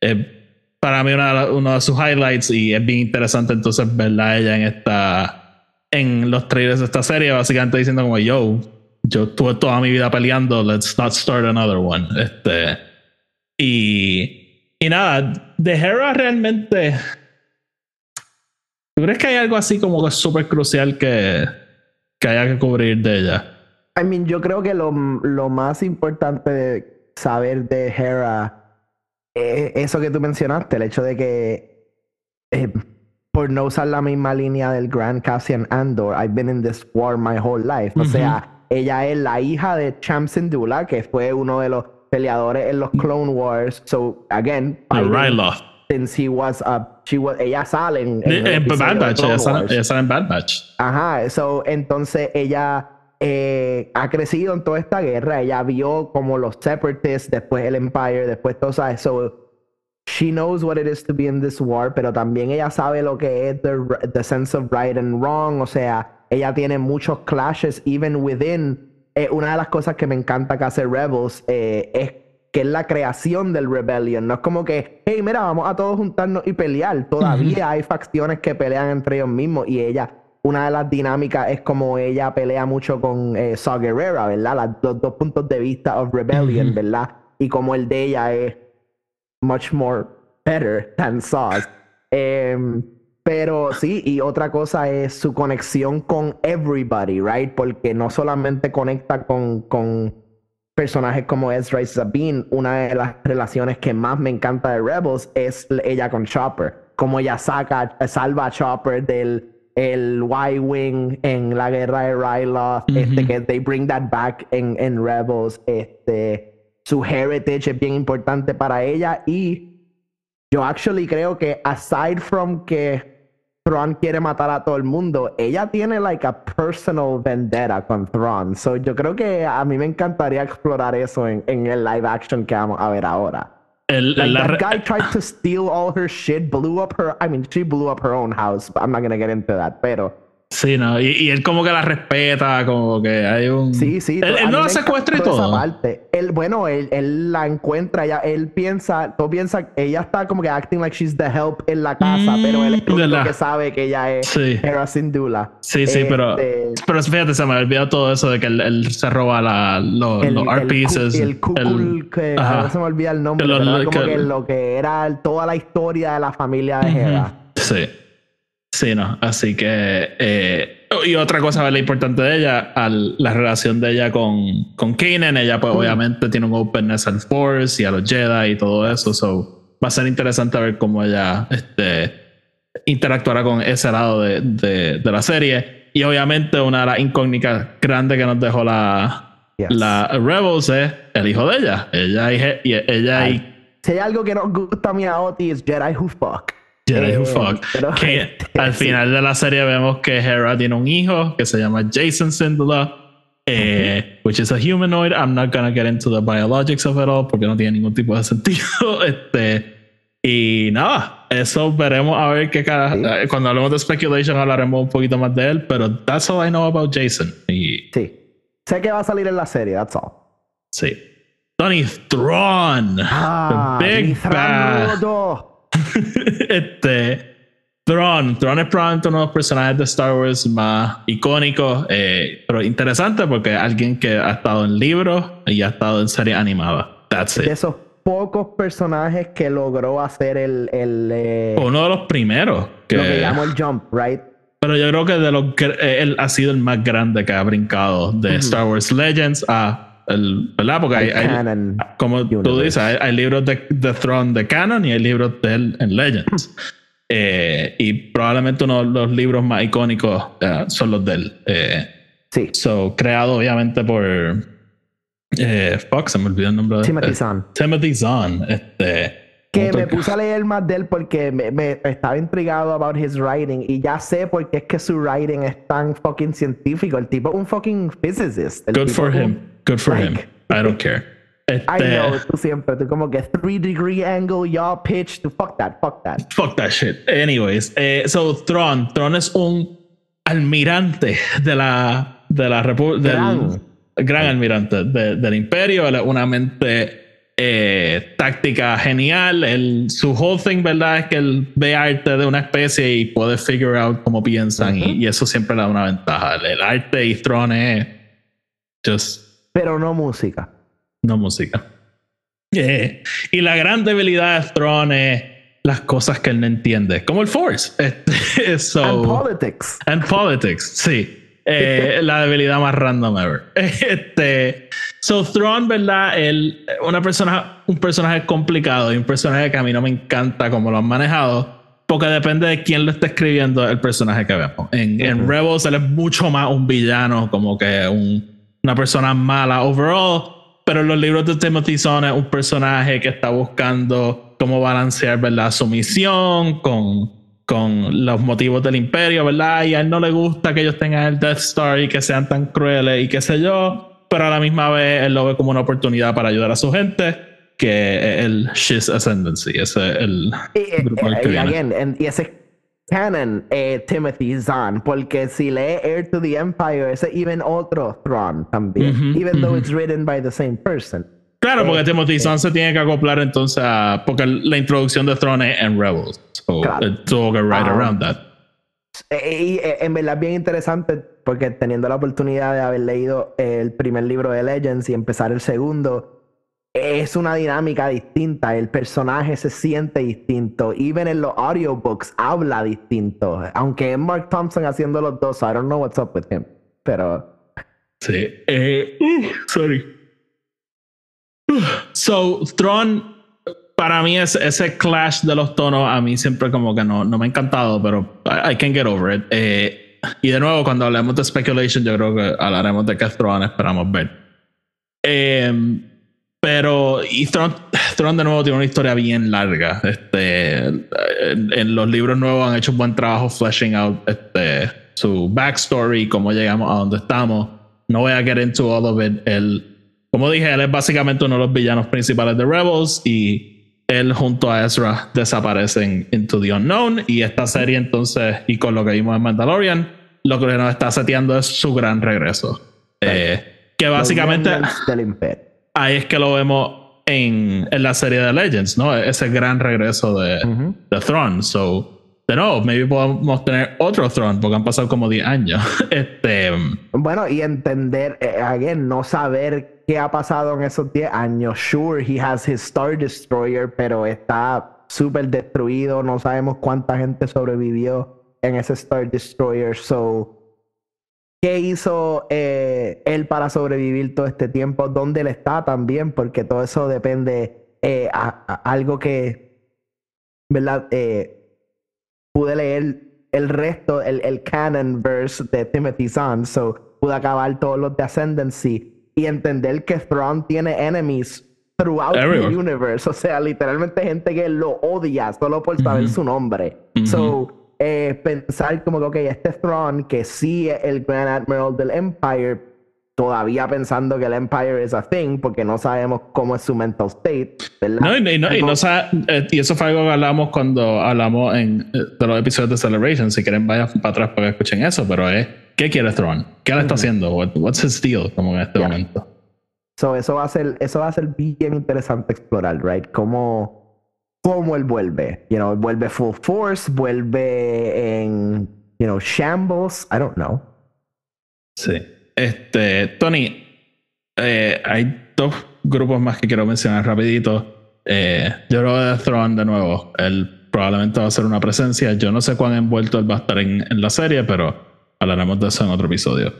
eh, para mí una uno de sus highlights y es bien interesante entonces verla ella en esta en los trailers de esta serie básicamente diciendo como yo yo estuve toda mi vida peleando let's not start another one este y y nada de Hera realmente ¿tú crees que hay algo así como que súper crucial que que haya que cubrir de ella. I mean, yo creo que lo, lo más importante de saber de Hera es eso que tú mencionaste, el hecho de que eh, por no usar la misma línea del Grand Cassian Andor, I've been in this war my whole life. O sea, ella es la hija de Cham Syndulla, que fue uno de los peleadores en los Clone Wars. So, again, Ryloth. since he was a she was ella sale en, En, el en episodio Bad Batch, sale, ella sale en Bad Batch. Ajá, so, entonces ella eh, ha crecido en toda esta guerra. Ella vio como los separatists, después el Empire, después todo eso. So, she knows what it is to be in this war, pero también ella sabe lo que es the, the sense of right and wrong. O sea, ella tiene muchos clashes, even within. Eh, una de las cosas que me encanta que hace Rebels eh, es que es la creación del rebellion. No es como que, hey, mira, vamos a todos juntarnos y pelear. Todavía hay facciones que pelean entre ellos mismos y ella, una de las dinámicas es como ella pelea mucho con eh, Saw Gerrera, ¿verdad? Las- los dos puntos de vista of rebellion, ¿verdad? Y como el de ella es much more better than Saw's. Em, pero sí, y otra cosa es su conexión con everybody, right? Porque no solamente conecta con, con personajes como Ezra y Sabine, una de las relaciones que más me encanta de Rebels es ella con Chopper. Como ella saca, salva a Chopper del el Y-Wing en la guerra de Ryloth, este, que they bring that back en, en Rebels, este, su heritage es bien importante para ella y yo actually creo que aside from que Thrawn quiere matar a todo el mundo, ella tiene like a personal vendetta con Thrawn. So yo creo que a mí me encantaría explorar eso en, en el live action que vamos a ver ahora. El- Like that re- guy tried to steal all her shit, blew up her. I mean, she blew up her own house. But I'm not gonna get into that. Pero Sí, no, y, y él como que la respeta, como que hay un... sí, sí. Él, no la secuestra y esa todo. parte. Él, bueno, él, él la encuentra, ya, él piensa, todo piensa, ella está como que acting like she's the help en la casa, Mm, pero él es el único ¿verdad? que sabe que ella es Sí. Hera Syndulla. Sí, sí, pero, Este, pero fíjate, se me había olvidado todo eso de que él, él se roba la, los, el, los art el, pieces. el Kukul, que ahora se me olvida el nombre, lo- pero lo- como que- que lo que era toda la historia de la familia de Hera. Sí. Sí, no. Así que. eh, y otra cosa ¿verdad? importante de ella, al- la relación de ella con, con Kanan. Ella, pues, obviamente, tiene un openness al Force y a los Jedi y todo eso. So, va a ser interesante ver cómo ella este, interactuará con ese lado de, de- de la serie. Y obviamente, una de las incógnitas grandes que nos dejó la, Yes. la Rebels es el hijo de ella. Ella y, y ella y Si hay algo que nos gusta a mí a Oti es Jedi Who Fuck. Jedi Who Eh, Fuck. pero- Que [LAUGHS] al final de la serie vemos que Hera tiene un hijo que se llama Jason Syndulla, eh, which is a humanoid. I'm not gonna get into the biologics of it all porque no tiene ningún tipo de [LAUGHS] sentido. Este, y nada, eso veremos a ver qué cara. Sí. eh, Cuando hablemos de speculation hablaremos un poquito más de él, pero that's all I know about Jason. Y Sí. Sé que va a salir en la serie, that's all. sí. Tony Thrawn. Ah, the Big Bad. [LAUGHS] este Thrawn Thrawn es probablemente uno de los personajes de Star Wars más icónicos eh, pero interesante porque es alguien que ha estado en libros y ha estado en series animadas. That's De it. esos pocos personajes que logró hacer el, el eh, uno de los primeros que, lo que llamo el jump, right? pero yo creo que de los que eh, él ha sido el más grande que ha brincado de Star Wars Legends a el, ¿verdad? porque hay, hay- canon como tú dices, hay, hay libros de, de Throne de Canon y hay libros de él en Legends. Eh, y probablemente uno de los libros más icónicos eh, son los de él. Eh, Sí. so, creado obviamente por eh, Fox, se me olvidó el nombre de Timothy eh, Zahn. Timothy Zahn. Este, Que me puse a leer más de él porque me, me estaba intrigado about his writing y ya sé por qué es que su writing es tan fucking científico. El tipo un fucking physicist. El Good for un- him. Good for him. like- I don't care. I Este, know, tú siempre, tú como que three degree angle, yaw pitch, tú fuck that, fuck that. Fuck that shit. Anyways, eh, so Tron, Tron es un almirante de la de la del Gran. gran almirante de- del imperio, una mente eh, táctica genial. Él, su whole thing, verdad, es que él ve arte de una especie y puede figure out cómo piensan y, y eso siempre le da una ventaja. El, el arte y Tron es just Pero no música. no música. Eh, y la gran debilidad de Thrawn es las cosas que él no entiende, como el Force. [LAUGHS] Este, so- And politics. and politics, sí. Eh, la debilidad más random ever. [LAUGHS] Este, so Thrawn, ¿verdad? Él, una persona, un personaje complicado y un personaje que a mí no me encanta como lo han manejado. Porque depende de quién lo esté escribiendo el personaje que vemos. En, en Rebels él es mucho más un villano, como que un, una persona mala overall. Pero en los libros de Timothy Zahn es un personaje que está buscando cómo balancear, ¿verdad? Su misión con, con los motivos del imperio, ¿verdad? Y a él no le gusta que ellos tengan el Death Star y que sean tan crueles y qué sé yo. Pero a la misma vez él lo ve como una oportunidad para ayudar a su gente que el Shiz Ascendancy, ese es el y, grupo y, y, again, y ese canon eh, Timothy Zahn, porque si lee Heir to the Empire, ese even otro Thrawn también, even though it's written by the same person. Claro, porque eh, Timothy Zahn se tiene que acoplar entonces a, porque la introducción de Thrawn es en Rebels, so claro. it took right um, around that. Y en verdad es bien interesante porque teniendo la oportunidad de haber leído el primer libro de Legends y empezar el segundo, es una dinámica distinta, el personaje se siente distinto, even en los audiobooks habla distinto, aunque es Mark Thompson haciendo los dos, I don't know what's up with him, pero... Sí, eh, uh, sorry. So, Tron, para mí es, ese clash de los tonos a mí siempre como que no, no me ha encantado, pero I, I can get over it. Eh, y de nuevo, cuando hablemos de speculation, yo creo que hablaremos de qué Tron esperamos ver. Eh, pero y Tron, de nuevo tiene una historia bien larga. Este, en, los libros nuevos han hecho un buen trabajo fleshing out este, su backstory, cómo llegamos a donde estamos. No voy a get into all of it. Él, como dije, él es básicamente uno de los villanos principales de Rebels y él junto a Ezra desaparecen into the unknown. Y esta serie entonces, y con lo que vimos en Mandalorian, lo que nos está seteando es su gran regreso. Eh, que básicamente ahí es que lo vemos en, en, la serie de Legends, ¿no? Ese gran regreso de, uh -huh. de Throne. So, de nuevo, maybe podemos tener otro Throne porque han pasado como 10 años. [LAUGHS] este, bueno, y entender, eh, again, no saber qué ha pasado en esos 10 años. Sure, he has his Star Destroyer, pero está súper destruido. No sabemos cuánta gente sobrevivió en ese Star Destroyer. So, qué hizo eh, él para sobrevivir todo este tiempo, dónde él está también, porque todo eso depende eh, a, algo que, ¿verdad? Eh, pude leer el resto, el, el canon verse de Timothy Zahn, so pude acabar todos los de Ascendancy y entender que Thrawn tiene enemies throughout Everywhere. the universe, o sea, literalmente gente que lo odia solo por saber mm -hmm. su nombre. Mm -hmm. So, eh, pensar como que, ok, este Thrawn, que sí es el Grand Admiral del Empire, todavía pensando que el Empire es a thing, porque no sabemos cómo es su mental state, ¿verdad? No, y, no, y, no eh, y eso fue algo que hablamos cuando hablamos en, eh, de los episodios de Celebration. Si quieren, vayan para atrás para que escuchen eso, pero es, ¿qué quiere Thrawn? ¿Qué le está haciendo? What, what's his deal? Como en este yeah. momento. So, eso va a ser, eso va a ser bien interesante explorar, right? Cómo cómo él vuelve. You know, vuelve full force, vuelve en, you know, shambles. I don't know. Sí. Este, Tony, eh, hay dos grupos más que quiero mencionar rapidito. Eh, yo creo de Throne de nuevo. Él probablemente va a ser una presencia. Yo no sé cuán envuelto él va a estar en, en la serie, pero hablaremos de eso en otro episodio.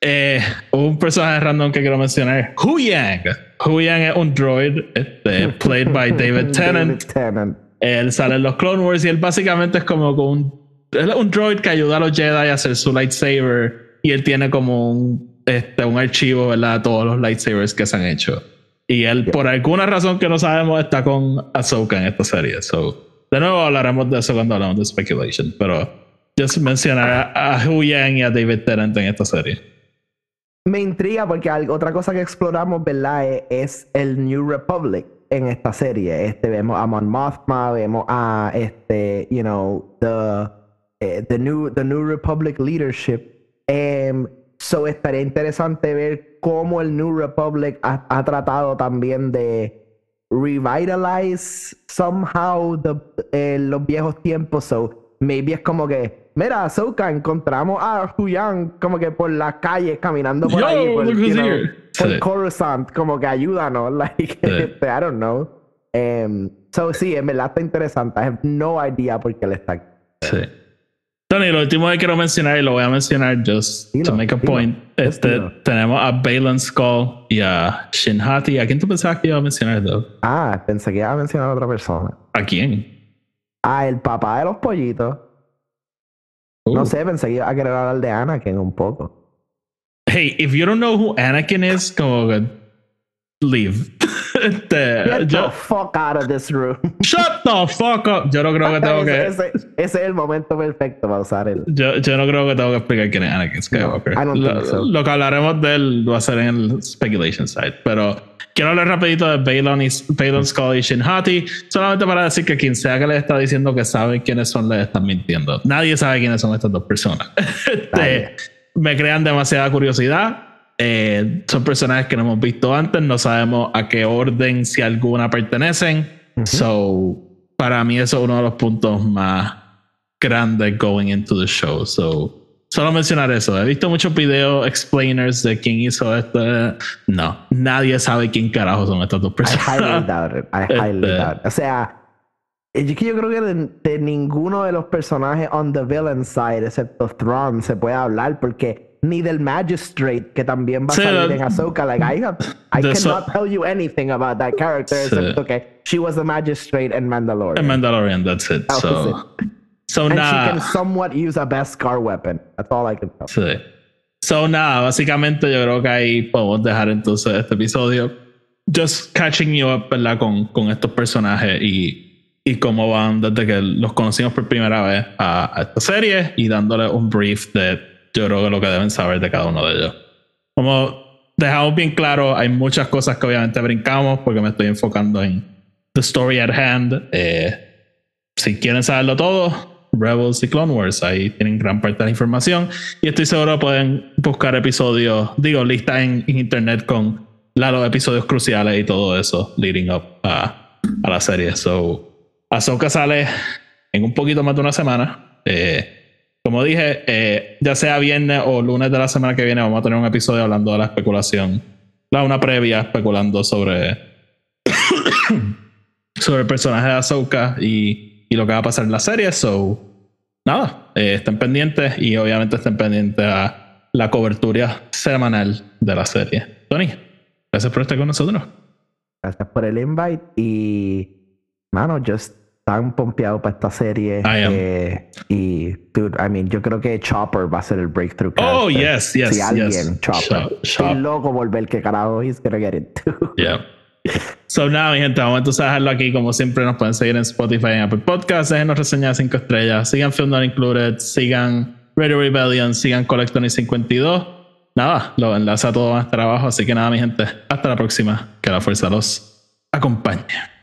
Eh, un personaje random que quiero mencionar Hu Yang. Hu Yang es un droid este, played by [LAUGHS] David Tennant. David Tennant. Él sale en los Clone Wars y él básicamente es como un, un droid que ayuda a los Jedi a hacer su lightsaber y él tiene como un, este, un archivo, ¿verdad? De todos los lightsabers que se han hecho. Y él, yeah. por alguna razón que no sabemos, está con Ahsoka en esta serie. So, de nuevo hablaremos de eso cuando hablamos de speculation, pero just mencionar a, a Yang y a David Tennant en esta serie me intriga porque otra cosa que exploramos, ¿verdad? Es, es, el New Republic en esta serie. Este, vemos a Mon Mothma, vemos a este, you know, the, eh, the, new, the New Republic leadership. Um, so estaría interesante ver cómo el New Republic ha, ha tratado también de revitalize somehow the, eh, los viejos tiempos. So maybe es como que mira, Ahsoka, encontramos a Huyang como que por la calle caminando por Yo, ahí, por, you know, por sí. Coruscant, como que ayúdanos, [LAUGHS] like, sí. Este, I don't know. Um, so sí, en verdad está interesante. I have no idea por qué él está aquí. Sí. Tony, lo último que quiero mencionar, y lo voy a mencionar just Dilo, to make a dilo, point. Este, dilo. tenemos a Balin Skull y a Shinhati. ¿A quién tú pensabas que iba a mencionar, though? Ah, pensé que iba a mencionar a otra persona. ¿A quién? Ah, el papá de los pollitos. No sé, pensé que iba a querer hablar de Anakin un poco. Hey, if you don't know who Anakin is, como que leave. [LAUGHS] Este, Get yo- the fuck out of this room. [LAUGHS] shut the fuck up. Yo no creo que tengo que. ese, ese- ese es el momento perfecto para usar el. Yo, yo no creo que tengo que explicar quién es Anakin Skywalker. No, I don't lo, think so. lo que hablaremos de él va a ser en el speculation side. Pero quiero hablar rapidito de Balon, y, Balon Skull y Shinhati. Solamente para decir que quien sea que les está diciendo que sabe quiénes son, les están mintiendo. Nadie sabe quiénes son estas dos personas. [LAUGHS] Este, me crean demasiada curiosidad. Eh, son personajes que no hemos visto antes. No sabemos a qué orden, si alguna pertenecen. So, para mí eso es uno de los puntos más grandes going into the show. So, solo mencionar eso. He visto muchos videos explainers de quién hizo esto. No, nadie sabe quién carajo son estas dos I highly personas. doubt it. I highly [LAUGHS] Este- doubt it. O sea, es que yo creo que de, de ninguno de los personajes on the villain side, excepto Thrawn, se puede hablar porque ni del Magistrate, que también va a salir en Ahsoka. Like, I, have, I cannot tell you anything about that character, Sí. que she was the Magistrate in Mandalorian. En Mandalorian, that's it. That So, so and nada. she can somewhat use a Beskar weapon. That's all I can tell. Sí. So, nada, básicamente yo creo que ahí podemos dejar entonces este episodio. Just catching you up, ¿verdad? Con, con estos personajes y, y cómo van desde que los conocimos por primera vez a, a esta serie y dándole un brief de yo creo que lo que deben saber de cada uno de ellos. Como dejamos bien claro, hay muchas cosas que obviamente brincamos porque me estoy enfocando en the story at hand. Eh, si quieren saberlo todo, Rebels y Clone Wars, ahí tienen gran parte de la información. Y estoy seguro pueden buscar episodios, digo, lista en, internet con los episodios cruciales y todo eso, leading up a, a la serie. So, Ahsoka sale en un poquito más de una semana. Eh, como dije, eh, ya sea viernes o lunes de la semana que viene, vamos a tener un episodio hablando de la especulación. La una previa especulando sobre [COUGHS] sobre el personaje de Ahsoka y, y lo que va a pasar en la serie. So, nada, eh, estén pendientes y obviamente estén pendientes a la cobertura semanal de la serie. Tony, gracias por estar con nosotros. Gracias por el invite y, mano, just tan pompeado para esta serie. I am. eh, y, dude, I mean, yo creo que Chopper va a ser el breakthrough. Oh, character. yes, yes, Si alguien, yes. Chopper. Chop- Estoy Chop. loco por ver qué carajo he's gonna get into. Yeah. So, nada, mi gente, vamos entonces a dejarlo aquí. Como siempre, nos pueden seguir en Spotify y Apple Podcasts. Déjenos reseñas de 5 estrellas. Sigan Film Not Included. Sigan Radio Rebellion. Sigan Collectony 52. Nada, los enlaces a todo van a estar abajo. Así que nada, mi gente, hasta la próxima. Que la fuerza los acompañe.